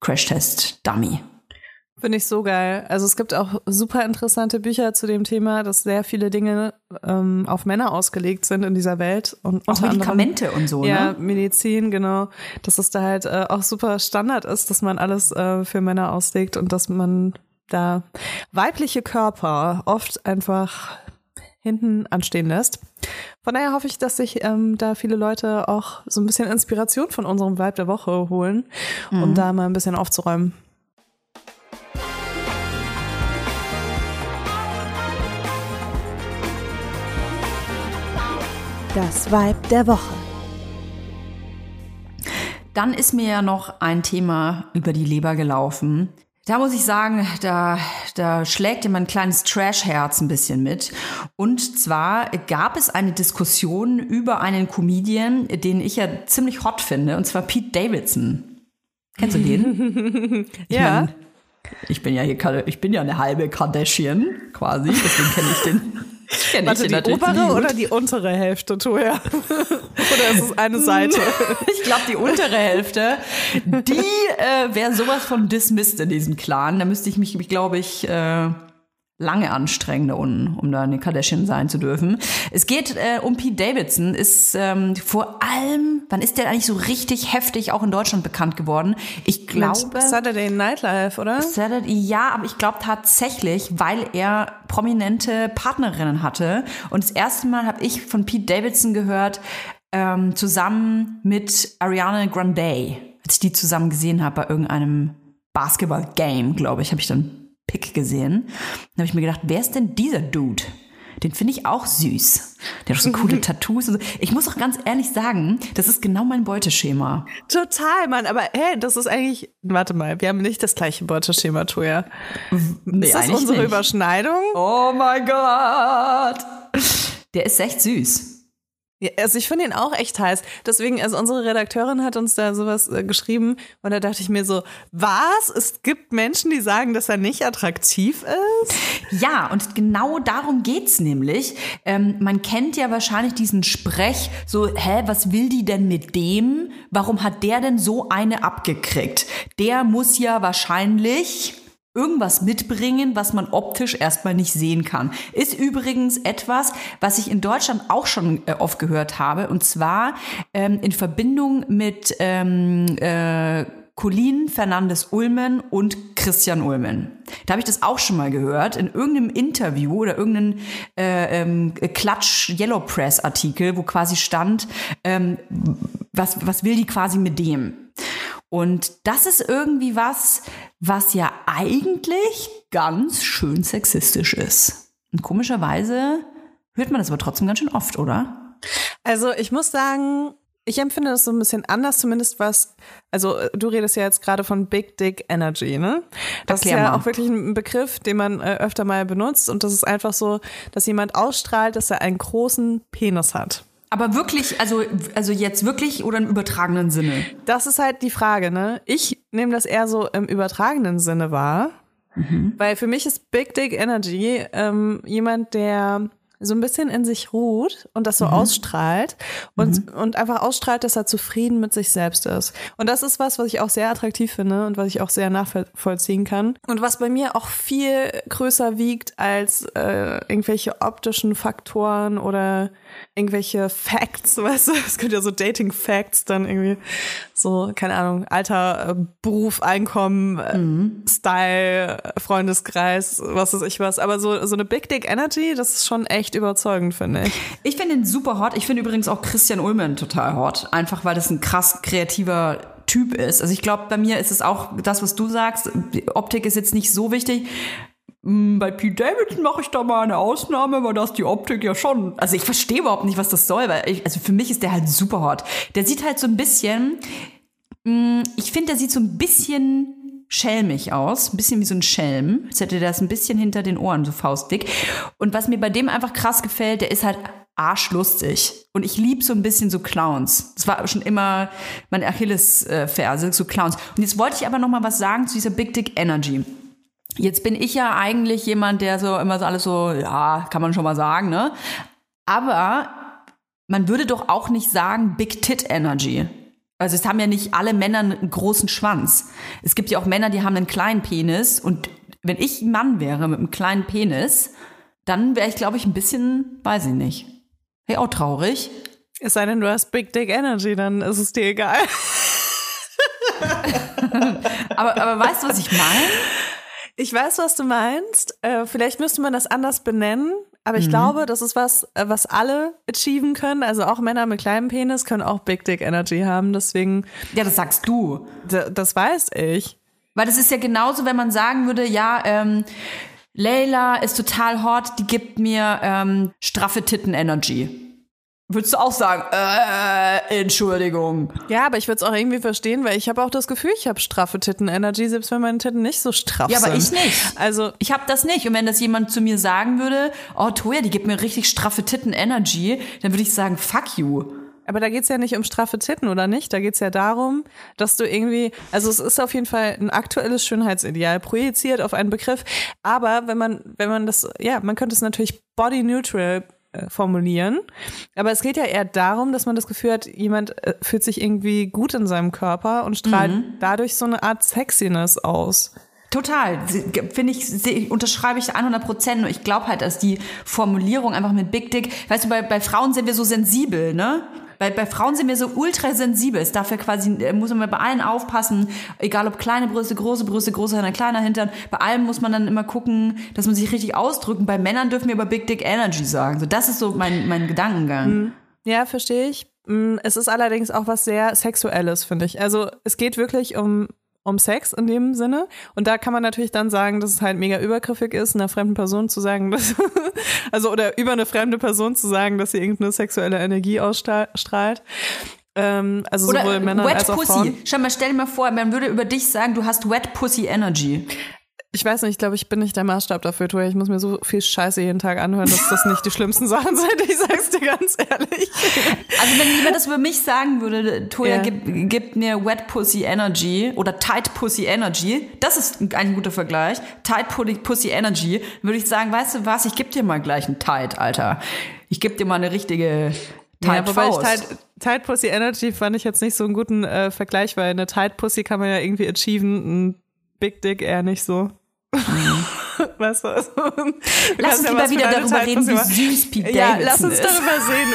Crashtest-Dummy. Finde ich so geil. Also es gibt auch super interessante Bücher zu dem Thema, dass sehr viele Dinge ähm, auf Männer ausgelegt sind in dieser Welt. Und Auch unter anderem- Medikamente und so, Ja, ne? Medizin, genau. Dass es da halt äh, auch super Standard ist, dass man alles äh, für Männer auslegt und dass man da weibliche Körper oft einfach hinten anstehen lässt. Von daher hoffe ich, dass sich ähm, da viele Leute auch so ein bisschen Inspiration von unserem Vibe der Woche holen, um da mal ein bisschen aufzuräumen. Das Vibe der Woche. Dann ist mir ja noch ein Thema über die Leber gelaufen. Da muss ich sagen, da, da schlägt dir mein kleines Trash-Herz ein bisschen mit. Und zwar gab es eine Diskussion über einen Comedian, den ich ja ziemlich hot finde, und zwar Pete Davidson. Kennst du den? [laughs] Ich Ja. mein, ich bin ja hier, ich bin ja eine halbe Kardashian, quasi, deswegen kenne ich den. [laughs] Warte, ich den die natürlich obere oder die untere Hälfte, Toja? [laughs] oder ist es eine Seite? [laughs] Ich glaube, die untere Hälfte, die äh, wäre sowas von dismissed in diesem Clan. Da müsste ich mich, glaube ich, äh, lange anstrengend da unten, um da eine Kardashian sein zu dürfen. Es geht äh, um Pete Davidson, ist ähm, vor allem, wann ist der eigentlich so richtig heftig auch in Deutschland bekannt geworden? Ich glaube. Mit Saturday Night Live, oder? Saturday, ja, aber ich glaube tatsächlich, weil er prominente Partnerinnen hatte. Und das erste Mal habe ich von Pete Davidson gehört, ähm, zusammen mit Ariana Grande, als ich die zusammen gesehen habe bei irgendeinem Basketball-Game, glaube ich, habe ich dann Pick gesehen. Dann habe ich mir gedacht, wer ist denn dieser Dude? Den finde ich auch süß. Der hat so coole [laughs] Tattoos. Und so. Ich muss auch ganz ehrlich sagen, das ist genau mein Beuteschema. Total, Mann. Aber hey, das ist eigentlich. Warte mal, wir haben nicht das gleiche Beuteschema, Toja. Nee, ist das unsere nicht. Überschneidung? Oh mein Gott. Der ist echt süß. Ja, also ich finde ihn auch echt heiß. Deswegen, also unsere Redakteurin hat uns da sowas äh, geschrieben und da dachte ich mir so, was? Es gibt Menschen, die sagen, dass er nicht attraktiv ist? Ja, und genau darum geht's nämlich. Ähm, man kennt ja wahrscheinlich diesen Sprech, so, hä, was will die denn mit dem? Warum hat der denn so eine abgekriegt? Der muss ja wahrscheinlich irgendwas mitbringen, was man optisch erstmal nicht sehen kann. Ist übrigens etwas, was ich in Deutschland auch schon äh, oft gehört habe, und zwar ähm, in Verbindung mit ähm, äh, Colin Fernandes Ulmen und Christian Ulmen. Da habe ich das auch schon mal gehört in irgendeinem Interview oder irgendeinem äh, ähm, Klatsch Yellow Press Artikel, wo quasi stand, ähm, was, was will die quasi mit dem? Und das ist irgendwie was, was ja eigentlich ganz schön sexistisch ist. Und komischerweise hört man das aber trotzdem ganz schön oft, oder? Also ich muss sagen, ich empfinde das so ein bisschen anders, zumindest was, also du redest ja jetzt gerade von Big Dick Energy, ne? Das Erklär ist ja mal. auch wirklich ein Begriff, den man äh, öfter mal benutzt und das ist einfach so, dass jemand ausstrahlt, dass er einen großen Penis hat. Aber wirklich, also, also jetzt wirklich oder im übertragenen Sinne? Das ist halt die Frage, ne? Ich nehme das eher so im übertragenen Sinne wahr, weil für mich ist Big Dick Energy ähm, jemand, der so ein bisschen in sich ruht und das so ausstrahlt und, und einfach ausstrahlt, dass er zufrieden mit sich selbst ist. Und das ist was, was ich auch sehr attraktiv finde und was ich auch sehr nachvollziehen kann. Und was bei mir auch viel größer wiegt als äh, irgendwelche optischen Faktoren oder irgendwelche Facts, [laughs] weißt du, es gibt ja so Dating-Facts dann irgendwie so, keine Ahnung, Alter, äh, Beruf, Einkommen, äh, Style, äh, Freundeskreis, was weiß ich was. Aber so, so eine Big Dick Energy, das ist schon echt überzeugend, finde ich. Ich finde ihn super hot. Ich finde übrigens auch Christian Ulmen total hot. Einfach weil das ein krass kreativer Typ ist. Also ich glaube, bei mir ist es auch das, was du sagst. Die Optik ist jetzt nicht so wichtig. Mm, Bei Pete Davidson mache ich da mal eine Ausnahme, weil das die Optik ja schon. Also ich verstehe überhaupt nicht, was das soll, weil ich, also für mich ist der halt super hot. Der sieht halt so ein bisschen, mm, ich finde, der sieht so ein bisschen schelmig aus, ein bisschen wie so ein Schelm. Als hätte der das ein bisschen hinter den Ohren, so faustdick. Und was mir bei dem einfach krass gefällt, der ist halt arschlustig. Und ich lieb so ein bisschen so Clowns. Das war schon immer meine Achillesferse, so Clowns. Und jetzt wollte ich aber noch mal was sagen zu dieser Big Dick Energy. Jetzt bin ich ja eigentlich jemand, der so immer so alles so, ja, kann man schon mal sagen, ne? Aber man würde doch auch nicht sagen Big Tit Energy. Also es haben ja nicht alle Männer einen großen Schwanz. Es gibt ja auch Männer, die haben einen kleinen Penis und wenn ich ein Mann wäre mit einem kleinen Penis, dann wäre ich, glaube ich, ein bisschen, weiß ich nicht. Hey, auch traurig. Es sei denn, du hast Big Dick Energy, dann ist es dir egal. [laughs] Aber, aber weißt du, was ich meine? Ich weiß, was du meinst. Äh, vielleicht müsste man das anders benennen, aber ich glaube, das ist was, äh, was alle achieven können. Also auch Männer mit kleinem Penis können auch Big Dick Energy haben. Deswegen, Ja, das sagst du. das weiß ich. Weil das ist ja genauso, wenn man sagen würde, ja, ähm, Layla ist total hot, die gibt mir ähm, straffe Titten-Energy. Würdest du auch sagen, äh, Entschuldigung. Ja, aber ich würde es auch irgendwie verstehen, weil ich habe auch das Gefühl, ich habe straffe Titten-Energy, selbst wenn meine Titten nicht so straff Ja, sind. aber ich nicht. Also Ich habe das nicht. Und wenn das jemand zu mir sagen würde, oh Toja, die gibt mir richtig straffe Titten-Energy, dann würde ich sagen, fuck you. Aber da geht's ja nicht um straffe Titten, oder nicht? Da geht's ja darum, dass du irgendwie, also es ist auf jeden Fall ein aktuelles Schönheitsideal, projiziert auf einen Begriff. Aber wenn man, wenn man das, ja, man könnte es natürlich body neutral formulieren. Aber es geht ja eher darum, dass man das Gefühl hat, jemand äh, fühlt sich irgendwie gut in seinem Körper und strahlt dadurch so eine Art Sexiness aus. Total. Finde ich, unterschreibe ich 100 Prozent. Ich glaube halt, dass die Formulierung einfach mit Big Dick, weißt du, bei, bei Frauen sind wir so sensibel, ne? Bei, bei Frauen sind wir so ultra sensibel. Es darf ja quasi, äh, muss man bei allen aufpassen, egal ob kleine Brüste, große Brüste, großer Hintern, kleiner Hintern. Bei allem muss man dann immer gucken, dass man sich richtig ausdrücken. Bei Männern dürfen wir aber Big Dick Energy sagen. So, das ist so mein, mein Gedankengang. Ja, verstehe ich. Mm, Es ist allerdings auch was sehr Sexuelles, finde ich. Also es geht wirklich um, um Sex in dem Sinne. Und da kann man natürlich dann sagen, dass es halt mega übergriffig ist, einer fremden Person zu sagen, dass, [laughs] also oder über eine fremde Person zu sagen, dass sie irgendeine sexuelle Energie ausstrahlt. Ähm, also Oder sowohl Männer Wet als auch Pussy. Frauen. Schau mal, stell dir mal vor, man würde über dich sagen, du hast Wet Pussy Energy. Ich weiß nicht, ich glaube, ich bin nicht der Maßstab dafür, Toja. Ich muss mir so viel Scheiße jeden Tag anhören, dass das nicht die schlimmsten [laughs] Sachen sind. Ich sag's dir ganz ehrlich. Also wenn jemand das über mich sagen würde, Toya, Ja. gib, gib mir Wet Pussy Energy oder Tight Pussy Energy, das ist ein guter Vergleich, Tight Pussy- Energy, würde ich sagen, weißt du was, ich geb dir mal gleich einen Tight, Alter. Ich geb dir mal eine richtige Tight Ja, wobei ich Faust. Tight, Tight Pussy Energy fand ich jetzt nicht so einen guten äh, Vergleich, weil eine Tight Pussy kann man ja irgendwie achieven, ein Big Dick eher nicht so. [laughs] weißt du, also, Mhm. Lass uns ja lieber wieder darüber reden, wie süß Pete Ja, Davidson lass uns ist. darüber sehen. [laughs]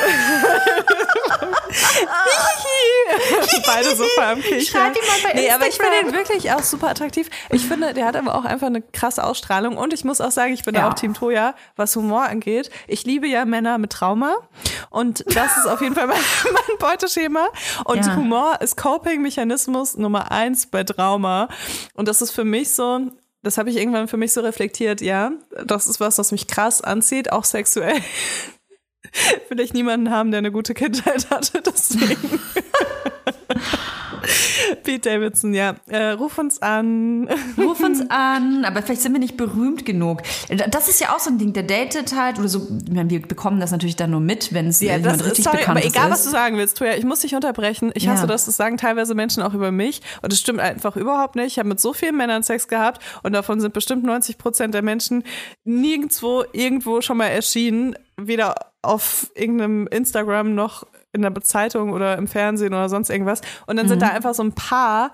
[laughs] Beide so am Kichern. Schreib ihn mal bei Nee, aber ich finde Instagram. ihn wirklich auch super attraktiv. Ich finde, der hat aber auch einfach eine krasse Ausstrahlung. Und ich muss auch sagen, ich bin Ja. da auch Team Toya, was Humor angeht. Ich liebe ja Männer mit Trauma. Und das ist auf jeden Fall mein, mein Beuteschema. Und Ja. Humor ist Coping-Mechanismus Nummer eins bei Trauma. Und das ist für mich so, das habe ich irgendwann für mich so reflektiert, ja, das ist was, was mich krass anzieht, auch sexuell. [laughs] Will ich niemanden haben, der eine gute Kindheit hatte, [laughs] deswegen. Pete Davidson, ja. Äh, ruf uns an. [laughs] Ruf uns an, aber vielleicht sind wir nicht berühmt genug. Das ist ja auch so ein Ding, der datet halt oder so. Ich meine, wir bekommen das natürlich dann nur mit, wenn es Ja, jemand das ist, richtig sorry, bekannt aber egal, ist. was du sagen willst, Toja, ich muss dich unterbrechen. Ich Ja. hasse das, das sagen teilweise Menschen auch über mich und das stimmt einfach überhaupt nicht. Ich habe mit so vielen Männern Sex gehabt und davon sind bestimmt 90 Prozent der Menschen nirgendwo irgendwo schon mal erschienen, weder auf irgendeinem Instagram noch in der Zeitung oder im Fernsehen oder sonst irgendwas. Und dann sind Mhm. da einfach so ein paar,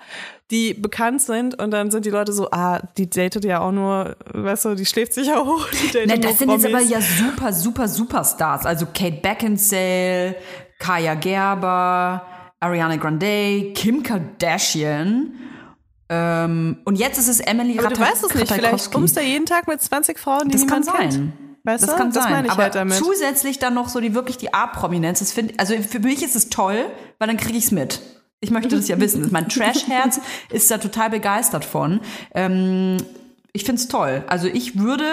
die bekannt sind und dann sind die Leute so, ah, die datet ja auch nur, weißt du, die schläft sich ja hoch. Die datet Ne, das sind jetzt aber Promis. ja super, super, Superstars. Also Kate Beckinsale, Kaya Gerber, Ariana Grande, Kim Kardashian. Ähm, und jetzt ist es Emily Aber du Ratajkowski. weißt es nicht, vielleicht kommst du jeden Tag mit 20 Frauen, die Das kann niemand kennt. Weißt das du? kann das sein. aber halt zusätzlich dann noch so die wirklich die A-Prominenz. Das also für mich ist es toll, weil dann kriege ich es mit. Ich möchte das ja wissen. Mein [laughs] Trash-Herz ist da total begeistert von. Ähm, ich finde es toll. Also ich würde,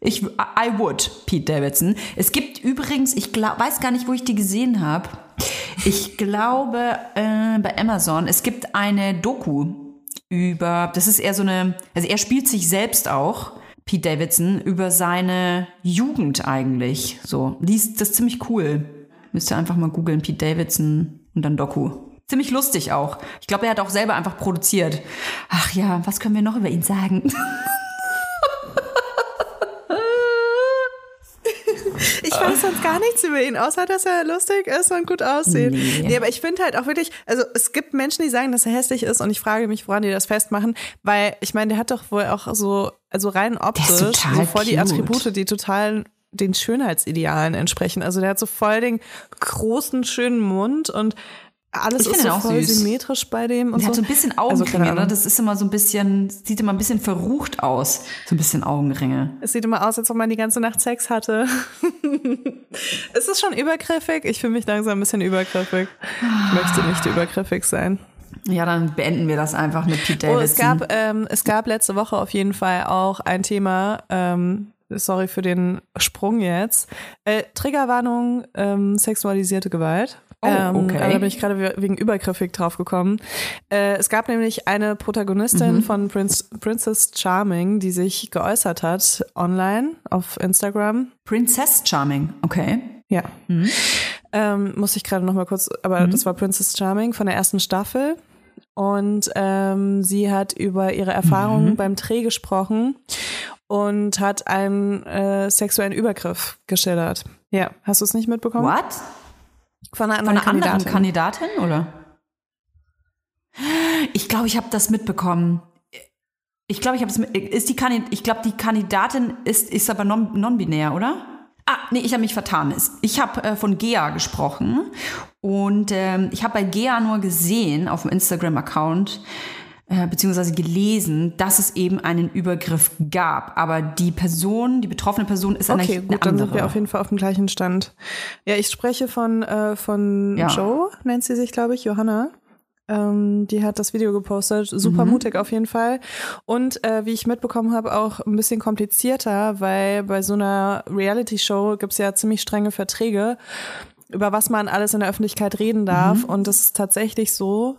ich, I would, Pete Davidson. Es gibt übrigens, ich glaub, weiß gar nicht, wo ich die gesehen habe. Ich glaube äh, bei Amazon. Es gibt eine Doku über, das ist eher so eine, also er spielt sich selbst auch, Pete Davidson, über seine Jugend eigentlich. So, liest das ist ziemlich cool. Müsst ihr einfach mal googeln, Pete Davidson und dann Doku. Ziemlich lustig auch. Ich glaube, er hat auch selber einfach produziert. Ach ja, was können wir noch über ihn sagen? [laughs] Ich weiß sonst gar nichts über ihn, außer dass er lustig ist und gut aussieht. Nee. Nee, aber ich finde halt auch wirklich, also es gibt Menschen, die sagen, dass er hässlich ist und ich frage mich, woran die das festmachen, weil ich meine, der hat doch wohl auch so, also rein optisch, so voll die cute. Attribute, die total den Schönheitsidealen entsprechen. Also der hat so voll den großen, schönen Mund und alles ist finde so voll süß. symmetrisch bei dem. Und Er hat so so ein bisschen Also, keine Augenringe, ne? Das ist immer so ein bisschen, sieht immer ein bisschen verrucht aus. So ein bisschen Augenringe. Es sieht immer aus, als ob man die ganze Nacht Sex hatte. [laughs] es ist schon übergriffig. Ich fühle mich langsam ein bisschen übergriffig. Ich möchte nicht übergriffig sein. Ja, dann beenden wir das einfach mit Pete Oh, Davidson. es gab, ähm, es gab letzte Woche auf jeden Fall auch ein Thema, ähm, sorry für den Sprung jetzt. Äh, Triggerwarnung, ähm, sexualisierte Gewalt. Oh, Ähm, okay. aber da bin ich gerade wegen übergriffig drauf gekommen. Äh, es gab nämlich eine Protagonistin Mhm. von Prince, Princess Charming, die sich geäußert hat online auf Instagram. Princess Charming, okay. Ja. Mhm. Ähm, muss ich gerade noch mal kurz, aber das war Princess Charming von der ersten Staffel. Und ähm, sie hat über ihre Erfahrungen Mhm. beim Dreh gesprochen und hat einen äh, sexuellen Übergriff geschildert. Ja, hast du es nicht mitbekommen? What? Von einer Von anderen einer anderen Kandidatin. Kandidatin, oder? Ich glaube, ich habe das mitbekommen. Ich glaube, ich habe es. mit- Ist die Kandid ich glaube, die Kandidatin ist, ist aber non- non-binär, oder? Ah, nee, ich habe mich vertan. Ich habe äh, von Gea gesprochen und ähm, ich habe bei Gea nur gesehen auf dem Instagram-Account äh, beziehungsweise gelesen, dass es eben einen Übergriff gab. Aber die Person, die betroffene Person ist Okay, eigentlich eine gut, dann andere. sind wir auf jeden Fall auf dem gleichen Stand. Ja, ich spreche von, äh, von Ja. Joe, nennt sie sich, glaube ich, Johanna. Ähm, die hat das Video gepostet. Super Mhm. mutig auf jeden Fall. Und äh, wie ich mitbekommen habe, auch ein bisschen komplizierter, weil bei so einer Reality-Show gibt's ja ziemlich strenge Verträge, über was man alles in der Öffentlichkeit reden darf. Und es ist tatsächlich so,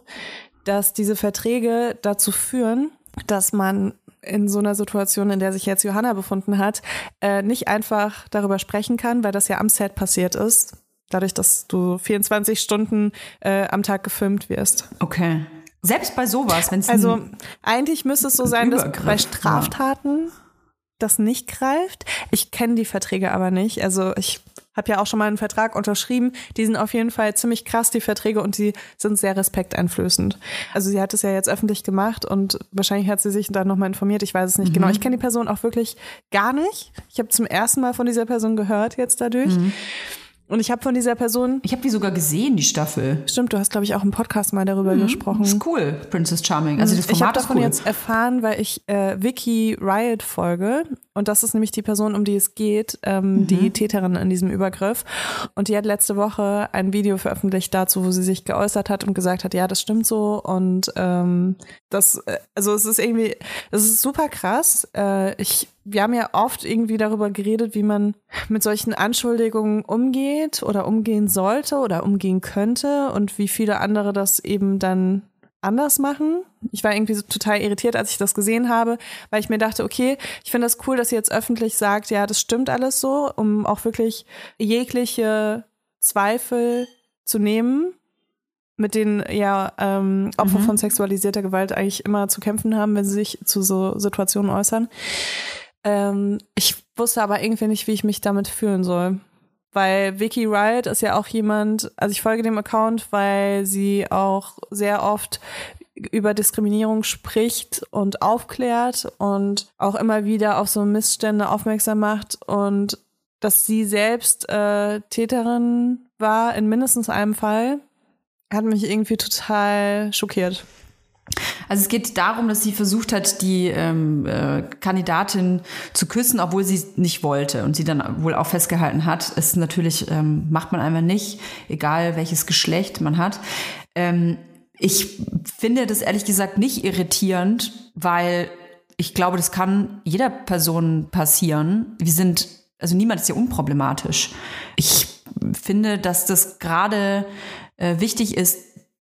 dass diese Verträge dazu führen, dass man in so einer Situation, in der sich jetzt Johanna befunden hat, äh, nicht einfach darüber sprechen kann, weil das ja am Set passiert ist. Dadurch, dass du 24 Stunden äh, am Tag gefilmt wirst. Okay. Selbst bei sowas, wenn es Also eigentlich müsste es so sein, dass bei. Straftaten das nicht greift. Ich kenne die Verträge aber nicht. Also ich habe ja auch schon mal einen Vertrag unterschrieben. Die sind auf jeden Fall ziemlich krass, die Verträge, und die sind sehr respekteinflößend. Also sie hat es ja jetzt öffentlich gemacht und wahrscheinlich hat sie sich dann nochmal informiert. Ich weiß es nicht genau. Ich kenne die Person auch wirklich gar nicht. Ich habe zum ersten Mal von dieser Person gehört jetzt dadurch. Und ich habe von dieser Person, ich habe die sogar gesehen, die Staffel. stimmt, du hast, glaube ich, auch im Podcast mal darüber gesprochen. Das ist cool, Princess Charming. Also das ich habe Format davon cool. jetzt erfahren, weil ich äh, Vicky Riot folge. Und das ist nämlich die Person, um die es geht, ähm, die Mhm. Täterin in diesem Übergriff. Und die hat letzte Woche ein Video veröffentlicht dazu, wo sie sich geäußert hat und gesagt hat, ja, das stimmt so. Und ähm, das, äh, also es ist irgendwie, es ist super krass. Äh, ich, wir haben ja oft irgendwie darüber geredet, wie man mit solchen Anschuldigungen umgeht oder umgehen sollte oder umgehen könnte und wie viele andere das eben dann anders machen. Ich war irgendwie so total irritiert, als ich das gesehen habe, weil ich mir dachte, okay, ich finde das cool, dass sie jetzt öffentlich sagt, ja, das stimmt alles so, um auch wirklich jegliche Zweifel zu nehmen, mit denen ja ähm, Opfer von sexualisierter Gewalt eigentlich immer zu kämpfen haben, wenn sie sich zu so Situationen äußern. Ähm, ich wusste aber irgendwie nicht, wie ich mich damit fühlen soll. Weil Vicky Riot ist ja auch jemand, also ich folge dem Account, weil sie auch sehr oft über Diskriminierung spricht und aufklärt und auch immer wieder auf so Missstände aufmerksam macht und dass sie selbst äh, Täterin war in mindestens einem Fall, hat mich irgendwie total schockiert. Also es geht darum, dass sie versucht hat, die ähm, äh, Kandidatin zu küssen, obwohl sie es nicht wollte und sie dann wohl auch festgehalten hat. Ist natürlich ähm, macht man einfach nicht, egal welches Geschlecht man hat. Ähm, ich finde das ehrlich gesagt nicht irritierend, weil ich glaube, das kann jeder Person passieren. Wir sind, also niemand ist ja unproblematisch. Ich finde, dass das gerade äh, wichtig ist,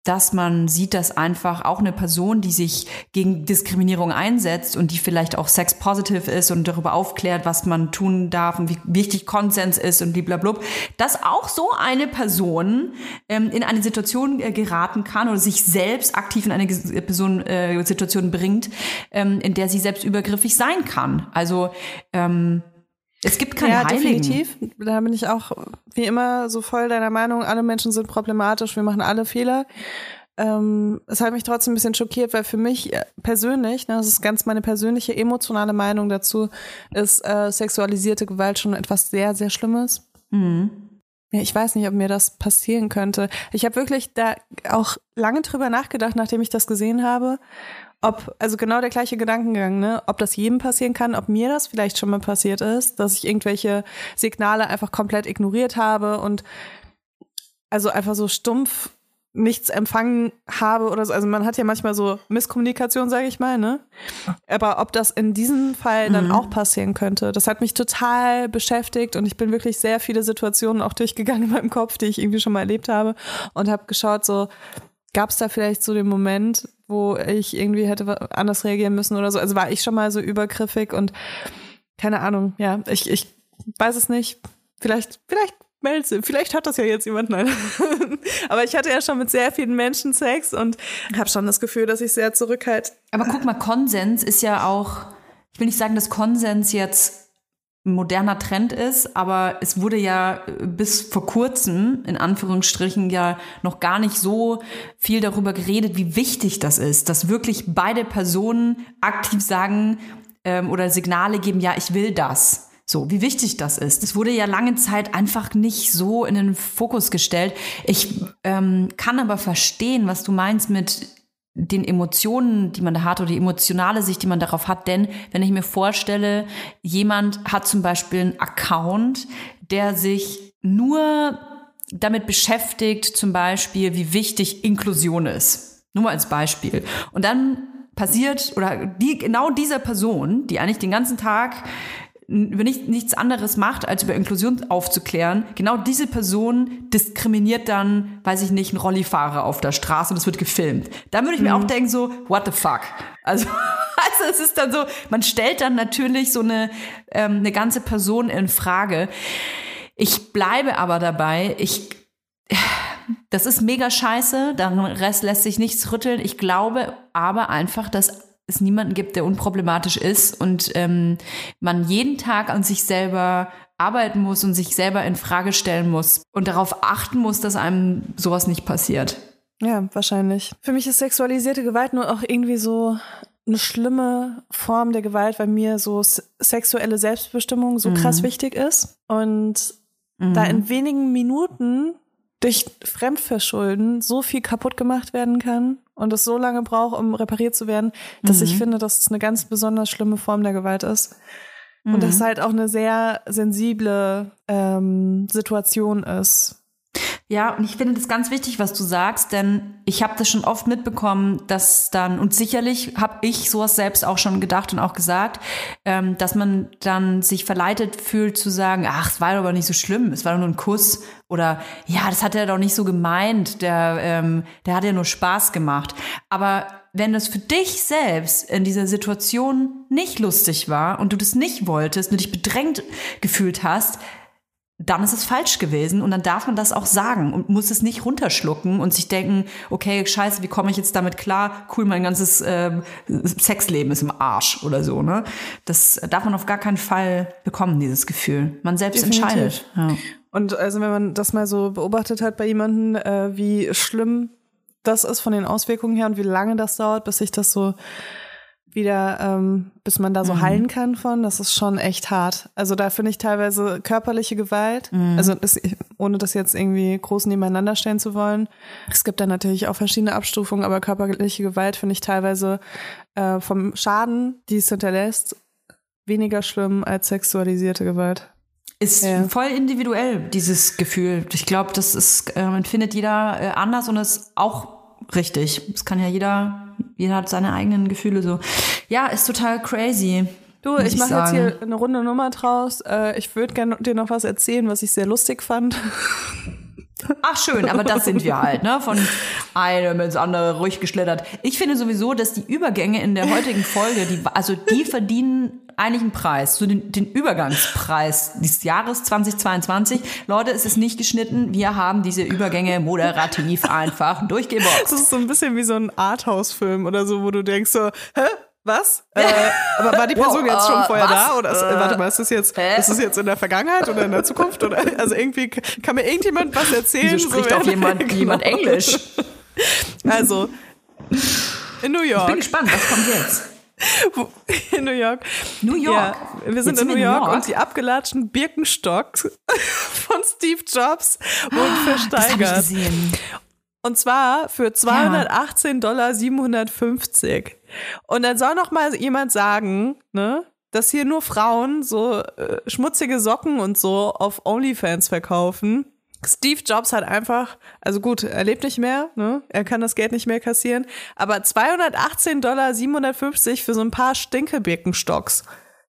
dass man sieht, dass einfach auch eine Person, die sich gegen Diskriminierung einsetzt und die vielleicht auch sex-positive ist und darüber aufklärt, was man tun darf und wie wichtig Konsens ist und blablabla, dass auch so eine Person ähm, in eine Situation äh, geraten kann oder sich selbst aktiv in eine Ges- Person, äh, Situation bringt, ähm, in der sie selbst übergriffig sein kann. Also ähm, es gibt keine ja, Heiligen. definitiv. Da bin ich auch wie immer so voll deiner Meinung. Alle Menschen sind problematisch, wir machen alle Fehler. Ähm, es hat mich trotzdem ein bisschen schockiert, weil für mich äh, persönlich, ne, das ist ganz meine persönliche emotionale Meinung dazu, ist äh, sexualisierte Gewalt schon etwas sehr, sehr Schlimmes. Ja, ich weiß nicht, ob mir das passieren könnte. Ich habe wirklich da auch lange drüber nachgedacht, nachdem ich das gesehen habe, ob, also genau der gleiche Gedankengang, ne, ob das jedem passieren kann, ob mir das vielleicht schon mal passiert ist, dass ich irgendwelche Signale einfach komplett ignoriert habe und also einfach so stumpf nichts empfangen habe oder so. Also man hat ja manchmal so Misskommunikation, sage ich mal, ne? Aber ob das in diesem Fall dann auch passieren könnte, das hat mich total beschäftigt und ich bin wirklich sehr viele Situationen auch durchgegangen in meinem Kopf, die ich irgendwie schon mal erlebt habe und habe geschaut, so gab es da vielleicht so den Moment, wo ich irgendwie hätte anders reagieren müssen oder so. Also war ich schon mal so übergriffig und keine Ahnung, ja, ich, ich weiß es nicht. Vielleicht, vielleicht meldet vielleicht hat das ja jetzt jemand, nein. [laughs] Aber ich hatte ja schon mit sehr vielen Menschen Sex und habe schon das Gefühl, dass ich sehr zurückhalte. Aber guck mal, Konsens ist ja auch, ich will nicht sagen, dass Konsens jetzt ein moderner Trend ist, aber es wurde ja bis vor kurzem, in Anführungsstrichen, ja noch gar nicht so viel darüber geredet, wie wichtig das ist, dass wirklich beide Personen aktiv sagen ähm, oder Signale geben, ja, ich will das. So, wie wichtig das ist. Das wurde ja lange Zeit einfach nicht so in den Fokus gestellt. Ich ähm, kann aber verstehen, was du meinst mit den Emotionen, die man da hat oder die emotionale Sicht, die man darauf hat. Denn wenn ich mir vorstelle, jemand hat zum Beispiel einen Account, der sich nur damit beschäftigt, zum Beispiel, wie wichtig Inklusion ist. Nur mal als Beispiel. Und dann passiert, oder die, genau dieser Person, die eigentlich den ganzen Tag über nicht, nichts anderes macht, als über Inklusion aufzuklären, genau diese Person diskriminiert dann, weiß ich nicht, einen Rollifahrer auf der Straße und es wird gefilmt. Dann würde ich mir auch denken so, what the fuck? Also, [laughs] also es ist dann so, man stellt dann natürlich so eine, ähm, eine ganze Person in Frage. Ich bleibe aber dabei, ich, das ist mega scheiße, daran Rest lässt sich nichts rütteln. Ich glaube aber einfach, dass es niemanden gibt, der unproblematisch ist und ähm, man jeden Tag an sich selber arbeiten muss und sich selber in Frage stellen muss und darauf achten muss, dass einem sowas nicht passiert. Ja, wahrscheinlich. Für mich ist sexualisierte Gewalt nur auch irgendwie so eine schlimme Form der Gewalt, weil mir so sexuelle Selbstbestimmung so krass wichtig ist. Und da in wenigen Minuten durch Fremdverschulden so viel kaputt gemacht werden kann und es so lange braucht, um repariert zu werden, dass ich finde, dass es eine ganz besonders schlimme Form der Gewalt ist. Und dass es halt auch eine sehr sensible ähm, Situation ist. Ja, und ich finde das ganz wichtig, was du sagst, denn ich habe das schon oft mitbekommen, dass dann, und sicherlich habe ich sowas selbst auch schon gedacht und auch gesagt, ähm, dass man dann sich verleitet fühlt zu sagen, ach, es war doch aber nicht so schlimm, es war doch nur ein Kuss oder ja, das hat er doch nicht so gemeint, der, ähm, der hat ja nur Spaß gemacht. Aber wenn das für dich selbst in dieser Situation nicht lustig war und du das nicht wolltest, du dich bedrängt gefühlt hast, dann ist es falsch gewesen und dann darf man das auch sagen und muss es nicht runterschlucken und sich denken, okay, scheiße, wie komme ich jetzt damit klar? Cool, mein ganzes ähm, Sexleben ist im Arsch oder so, ne? Das darf man auf gar keinen Fall bekommen, dieses Gefühl. Man selbst Definitiv. entscheidet. Ja. Und also wenn man das mal so beobachtet hat bei jemandem, äh, wie schlimm das ist von den Auswirkungen her und wie lange das dauert, bis sich das so wieder, ähm, bis man da so heilen kann von, das ist schon echt hart. Also da finde ich teilweise körperliche Gewalt, also das, ohne das jetzt irgendwie groß nebeneinander stellen zu wollen. Es gibt da natürlich auch verschiedene Abstufungen, aber körperliche Gewalt finde ich teilweise äh, vom Schaden, die es hinterlässt, weniger schlimm als sexualisierte Gewalt. Ist Ja. voll individuell, dieses Gefühl. Ich glaube, das ist, äh, empfindet jeder äh, anders und ist auch richtig. Das kann ja jeder, jeder hat seine eigenen Gefühle so. Ja, ist total crazy. Du, muss ich mache jetzt hier eine runde Nummer draus. Äh, ich würde gerne dir noch was erzählen, was ich sehr lustig fand. Ach schön, aber das sind wir halt, ne? Von einem ins andere ruhig geschlittert. Ich finde sowieso, dass die Übergänge in der heutigen Folge, die, also die verdienen eigentlich einen Preis, so den, den Übergangspreis dieses Jahres 2022. Leute, es ist nicht geschnitten. Wir haben diese Übergänge moderativ [laughs] einfach durchgeboxt. Das ist so ein bisschen wie so ein Arthouse-Film oder so, wo du denkst so, hä? Was? [laughs] Äh, aber war die Person Wow, jetzt schon äh, vorher was? da? Oder ist, Äh, warte mal, ist das jetzt, hä? ist das jetzt in der Vergangenheit oder in der Zukunft? Oder [laughs] also irgendwie kann mir irgendjemand was erzählen? Wieso spricht auch während- jemand, Genau. jemand Englisch? Also in New Ich bin York. gespannt, was kommt jetzt? In [laughs] New York. New York. Ja, wir sind Jetzt in New wir York, und die abgelatschten Birkenstocks [laughs] von Steve Jobs wurden Ah, versteigert. Und zwar für 218 Dollar 750. Und dann soll noch mal jemand sagen, ne, dass hier nur Frauen so äh, schmutzige Socken und so auf OnlyFans verkaufen. Steve Jobs hat einfach, also gut, er lebt nicht mehr, ne? Er kann das Geld nicht mehr kassieren, aber 218 Dollar 750 für so ein paar Stinke-Birkenstocks.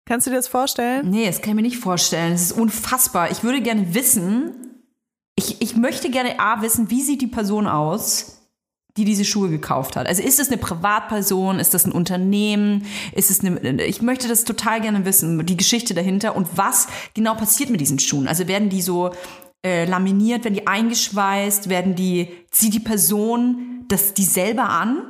Kannst du dir das vorstellen? Nee, das kann ich mir nicht vorstellen. Es ist unfassbar. Ich würde gerne wissen, ich, ich möchte gerne A wissen, wie sieht die Person aus, die diese Schuhe gekauft hat. Also ist es eine Privatperson, ist das ein Unternehmen, ist es eine, ich möchte das total gerne wissen, die Geschichte dahinter und was genau passiert mit diesen Schuhen. Also werden die so äh, laminiert, werden die eingeschweißt, werden die, zieht die Person das die selber an?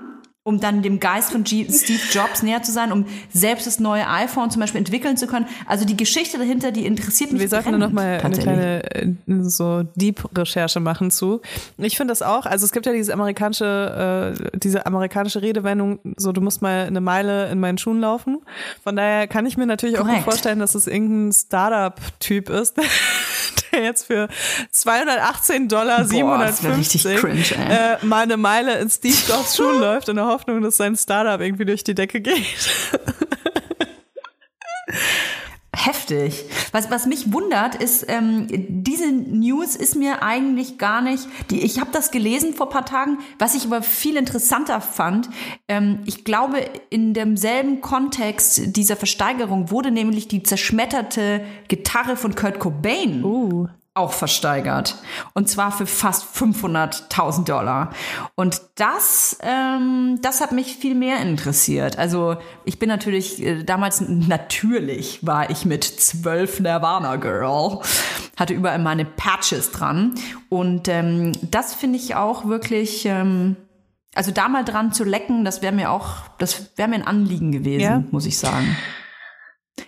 um dann dem Geist von G Steve Jobs näher zu sein, um selbst das neue iPhone zum Beispiel entwickeln zu können. Also die Geschichte dahinter, die interessiert mich Wir sollten da brennend, noch mal eine kleine äh, so Deep-Recherche machen zu. Ich finde das auch. Also es gibt ja diese amerikanische, äh, diese amerikanische Redewendung, so du musst mal eine Meile in meinen Schuhen laufen. Von daher kann ich mir natürlich auch Korrekt. gut vorstellen, dass es irgendein Startup-Typ ist, [laughs] der [laughs] jetzt für 218 Dollar Boah, das wär richtig 750 cringe, äh, mal eine Meile in Steve Jobs Schuhen [laughs] läuft in der Hoffnung, dass sein Startup irgendwie durch die Decke geht. [laughs] Heftig. Was, was mich wundert, ist, ähm, diese News ist mir eigentlich gar nicht, die, ich habe das gelesen vor paar Tagen, was ich aber viel interessanter fand. Ähm, ich glaube, in demselben Kontext dieser Versteigerung wurde nämlich die zerschmetterte Gitarre von Kurt Cobain Uh. Auch versteigert. Und zwar für fast 500.000 Dollar. Und das, ähm, das hat mich viel mehr interessiert. Also ich bin natürlich, äh, damals natürlich war ich mit zwölf Nirvana Girl, hatte überall meine Patches dran. Und ähm, das finde ich auch wirklich... Ähm, also da mal dran zu lecken, das wäre mir auch, das wäre mir ein Anliegen gewesen, Ja. muss ich sagen.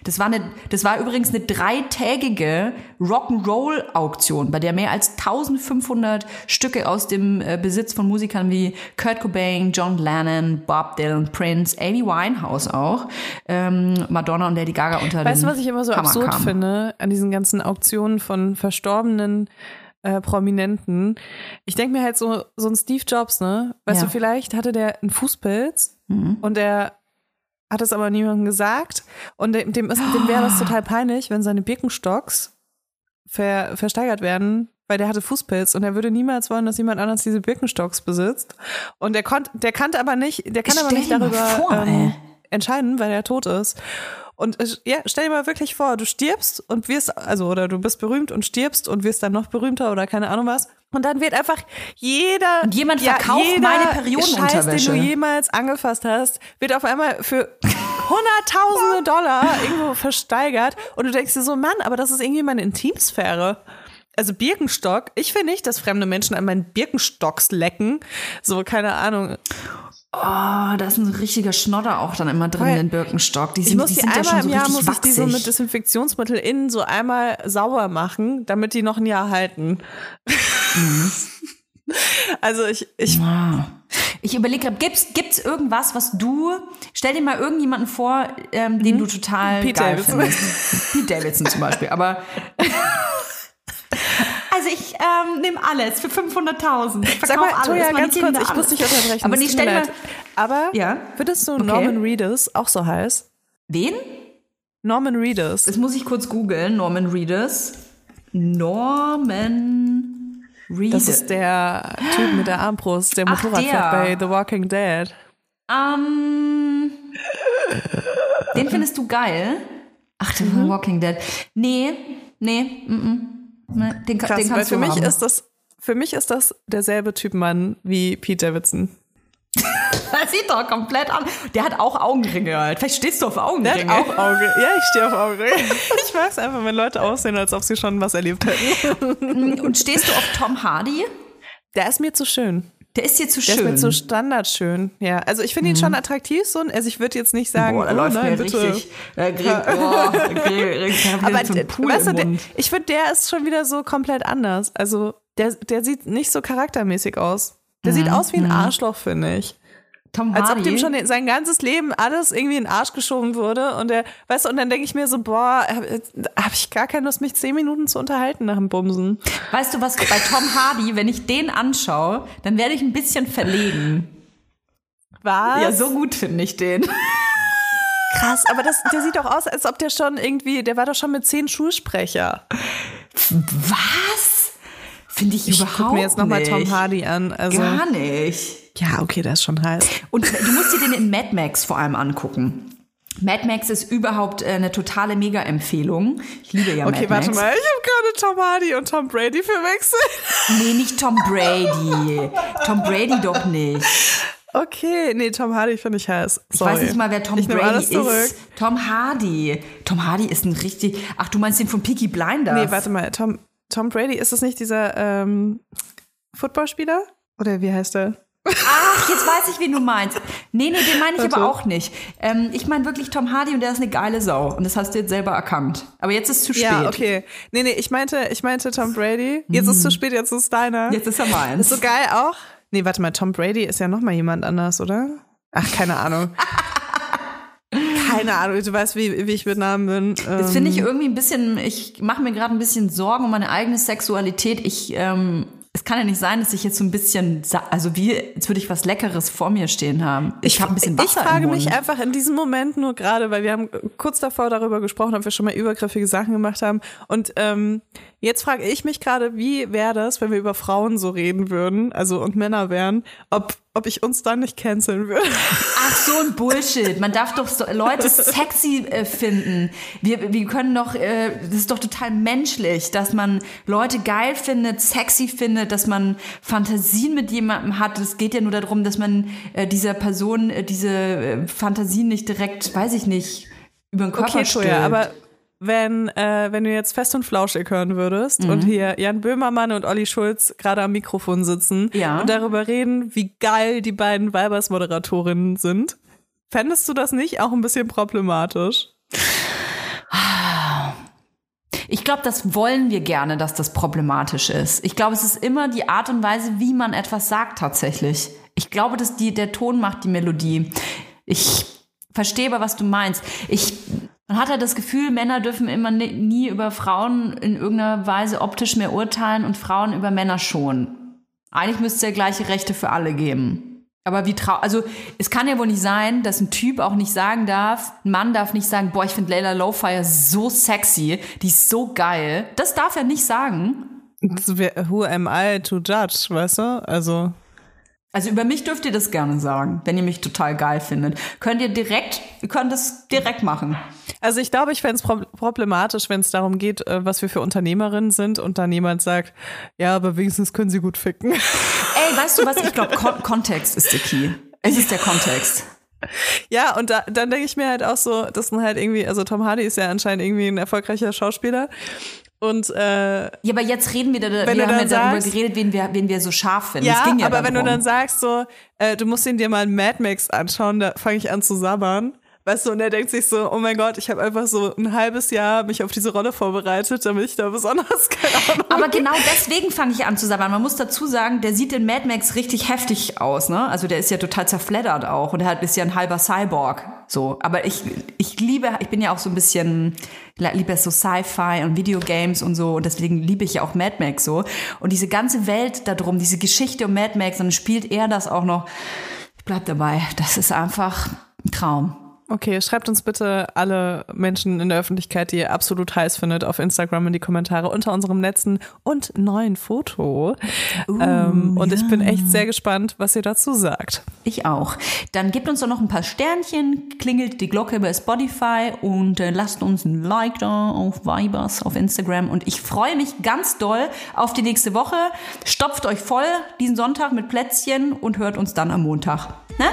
Das war, eine, das war übrigens eine dreitägige Rock'n'Roll-Auktion, bei der mehr als 1500 Stücke aus dem äh, Besitz von Musikern wie Kurt Cobain, John Lennon, Bob Dylan, Prince, Amy Winehouse auch, ähm, Madonna und Lady Gaga unter Weißt du, was ich immer so Hammer absurd kamen. finde an diesen ganzen Auktionen von verstorbenen äh, Prominenten? Ich denke mir halt so, so ein Steve Jobs, ne? Weißt Ja. du, vielleicht hatte der einen Fußpilz Mhm. und der hat es aber niemandem gesagt und dem, dem, ist- dem wäre das total peinlich, wenn seine Birkenstocks ver, versteigert werden, weil der hatte Fußpilz und er würde niemals wollen, dass jemand anders diese Birkenstocks besitzt. Und der konnt, der kannte aber nicht, der kann Ich aber nicht darüber vor, ähm, entscheiden, weil er tot ist. Und äh, ja, stell dir mal wirklich vor, du stirbst und wirst, also oder du bist berühmt und stirbst und wirst dann noch berühmter oder keine Ahnung was. Und dann wird einfach jeder Und jemand verkauft meine Periodenunterwäsche. Scheiß, den du jemals angefasst hast, wird auf einmal für hunderttausende Dollar irgendwo versteigert. Und du denkst dir so, Mann, aber das ist irgendwie meine Intimsphäre. Also Birkenstock, ich will nicht, dass fremde Menschen an meinen Birkenstocks lecken. So, keine Ahnung. Oh, da ist ein richtiger Schnodder auch dann immer drin Weil in den Birkenstock. Die Ich sind, muss die die sind ja einmal schon so im Jahr muss ich die so mit. Desinfektionsmittel innen so einmal sauber machen, damit die noch ein Jahr halten. Mhm. [laughs] also ich, ich Ah. Ich überlege gerade, gibt's, gibt's irgendwas, was du, stell dir mal irgendjemanden vor, ähm, den du total Mhm. Pete geil Davidson. findest. Pete Davidson zum Beispiel, aber [laughs] also ich ähm, nehme alles für 500.000. Ich sag mal, alles, Toja, ganz kurz, Kinder, ich muss dich unterbrechen. Aber mir stell Aber Ja. würdest du Okay. Norman Reedus auch so heiß? wen? Norman Reedus. Das muss ich kurz googeln, Norman Reedus. Norman Reedus. Das ist der Typ mit der Armbrust, der Motorrad fährt bei The Walking Dead. Ähm, den findest du geil? Ach, der Mhm. Walking Dead. Nee, nee, mm, mm. Nee den, Krass, den weil kannst für du mich haben. ist das für mich ist das derselbe Typ Mann wie Pete Davidson. [laughs] Das sieht doch komplett an. Der hat auch Augenringe halt. Vielleicht stehst du auf Der Augenringe. hat auch Auge. Ja, ich stehe auf Augenringe. [laughs] Ich mag es einfach, wenn Leute aussehen, als ob sie schon was erlebt hätten. [laughs] Und stehst du auf Tom Hardy? Der ist mir zu schön. Der ist dir zu Der schön. ist mir zu standardschön. Ja, also ich finde ihn schon attraktiv, so. Also ich würde jetzt nicht sagen, Boah, der oh läuft nein, mir bitte. richtig. [laughs] Der kriegt, boah, der der Aber so Pool weißt du, der, ich finde, der ist schon wieder so komplett anders. Also der, der sieht nicht so charaktermäßig aus. Der sieht aus wie ein Arschloch, finde ich. Tom Als ob Hardy. dem schon sein ganzes Leben alles irgendwie in den Arsch geschoben wurde. Und der, weißt du, und dann denke ich mir so, boah, habe hab ich gar keine Lust, mich zehn Minuten zu unterhalten nach dem Bumsen. Weißt du was, bei Tom Hardy, wenn ich den anschaue, dann werde ich ein bisschen verlegen. Was? Ja, so gut finde ich den. krass. Aber das, der sieht doch aus, als ob der schon irgendwie, der war doch schon mit zehn Schulsprecher. Was? Finde ich, Ich überhaupt guck mir jetzt nochmal. Tom Hardy an. Also, Gar nicht. ja, okay, der ist schon heiß. Und du musst dir den in Mad Max vor allem angucken. Mad Max ist überhaupt äh, eine totale Mega-Empfehlung. Ich liebe ja Okay, Mad warte Max. mal, ich habe gerade Tom Hardy und Tom Brady verwechselt. Nee, nicht Tom Brady. Tom Brady doch nicht. Okay, nee, Tom Hardy finde ich heiß. Ich Sorry. weiß nicht mal, wer Tom ich Brady ist. Tom Hardy. Tom Hardy ist ein richtig. Ach, du meinst den von Peaky Blinders? Nee, warte mal, Tom, Tom Brady, ist das nicht dieser ähm, Footballspieler? Oder wie heißt der? Ach, jetzt weiß ich, wen du meinst. Nee, nee, den meine ich Warte. aber auch nicht. Ähm, ich meine wirklich Tom Hardy und der ist eine geile Sau. Und das hast du jetzt selber erkannt. Aber jetzt ist zu spät. Ja, okay. Nee, nee, ich meinte, ich meinte Tom Brady. Jetzt ist zu spät, jetzt ist deiner. Jetzt ist er meins. Ist so geil auch. Nee, warte mal, Tom Brady ist ja noch mal jemand anders, oder? Ach, keine Ahnung. [laughs] keine Ahnung, du weißt, wie, wie ich mit Namen bin. Das finde ich Ähm, irgendwie ein bisschen, ich mache mir gerade ein bisschen Sorgen um meine eigene Sexualität. Ich, ähm, es kann ja nicht sein, dass ich jetzt so ein bisschen, also wie, als würde ich was Leckeres vor mir stehen haben. Ich, habe ein bisschen Wasser Ich frage mich einfach in diesem Moment nur gerade, weil wir haben kurz davor darüber gesprochen, ob wir schon mal übergriffige Sachen gemacht haben. Und ähm, jetzt frage ich mich gerade, wie wäre das, wenn wir über Frauen so reden würden, also und Männer wären, ob, ob ich uns dann nicht canceln würde. Ach, so ein Bullshit. Man darf doch so Leute sexy äh, finden. Wir, wir können doch, äh, das ist doch total menschlich, dass man Leute geil findet, sexy findet, dass man Fantasien mit jemandem hat. Es geht ja nur darum, dass man äh, dieser Person äh, diese äh, Fantasien nicht direkt, weiß ich nicht, über den Körper Okay, stülpt. Toja, aber wenn, äh, wenn du jetzt fest und flauschig hören würdest Mhm. und hier Jan Böhmermann und Olli Schulz gerade am Mikrofon sitzen Ja. und darüber reden, wie geil die beiden Weibers-Moderatorinnen sind, fändest du das nicht auch ein bisschen problematisch? Ich glaube, das wollen wir gerne, dass das problematisch ist. Ich glaube, es ist immer die Art und Weise, wie man etwas sagt tatsächlich. Ich glaube, dass die, der Ton macht die Melodie. Ich verstehe aber, was du meinst. Ich, man hat ja das Gefühl, Männer dürfen immer ni- nie über Frauen in irgendeiner Weise optisch mehr urteilen und Frauen über Männer schon. Eigentlich müsste es ja gleiche Rechte für alle geben. Aber wie trau, also es kann ja wohl nicht sein, dass ein Typ auch nicht sagen darf, ein Mann darf nicht sagen, boah, ich finde Layla Lowfire so sexy, die ist so geil. Das darf er nicht sagen. Who am I to judge, weißt du? Also, Also über mich dürft ihr das gerne sagen, wenn ihr mich total geil findet. Könnt ihr direkt, ihr könnt das direkt machen. also ich glaube, ich fände es pro problematisch, wenn es darum geht, äh, was wir für Unternehmerinnen sind und dann jemand sagt, ja, aber wenigstens können sie gut ficken. Ey, weißt du was? Ich glaube, Kon Kontext ist der Key. Es ist der Kontext. Ja, und da, dann denke ich mir halt auch so, das sind halt irgendwie, also Tom Hardy ist ja anscheinend irgendwie ein erfolgreicher Schauspieler. Und äh, Ja, aber jetzt reden wir, da, Wenn wir du haben ja dann darüber sagst- geredet, wen wir, wen wir so scharf finden. ja, ja aber wenn du dann sagst so, äh, du musst ihn dir mal Mad Max anschauen, da fange ich an zu sabbern. Weißt du, und er denkt sich so, oh mein Gott, ich habe einfach so ein halbes Jahr mich auf diese Rolle vorbereitet, damit ich da besonders, [laughs] keine Ahnung. Aber genau deswegen fange ich an zu sabbern. Man muss dazu sagen, der sieht in Mad Max richtig heftig aus, ne? Also der ist ja total zerfleddert auch und er ist ja ein halber Cyborg. So, aber ich ich liebe, ich bin ja auch so ein bisschen liebe so Sci-Fi und Videogames und so und deswegen liebe ich ja auch Mad Max so und diese ganze Welt da drum, diese Geschichte um Mad Max dann spielt er das auch noch. Ich bleib dabei, das ist einfach ein Traum. Okay, schreibt uns bitte alle Menschen in der Öffentlichkeit, die ihr absolut heiß findet, auf Instagram in die Kommentare unter unserem letzten und neuen Foto. ähm, und ich bin echt sehr gespannt, was ihr dazu sagt. Ich auch. Dann gebt uns doch noch ein paar Sternchen, klingelt die Glocke bei Spotify und äh, lasst uns ein Like da auf Vibers auf Instagram. Und ich freue mich ganz doll auf die nächste Woche. Stopft euch voll diesen Sonntag mit Plätzchen und hört uns dann am Montag. Ne?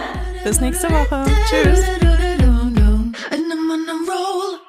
Bis nächste Woche. Tschüss. and I'm on a roll.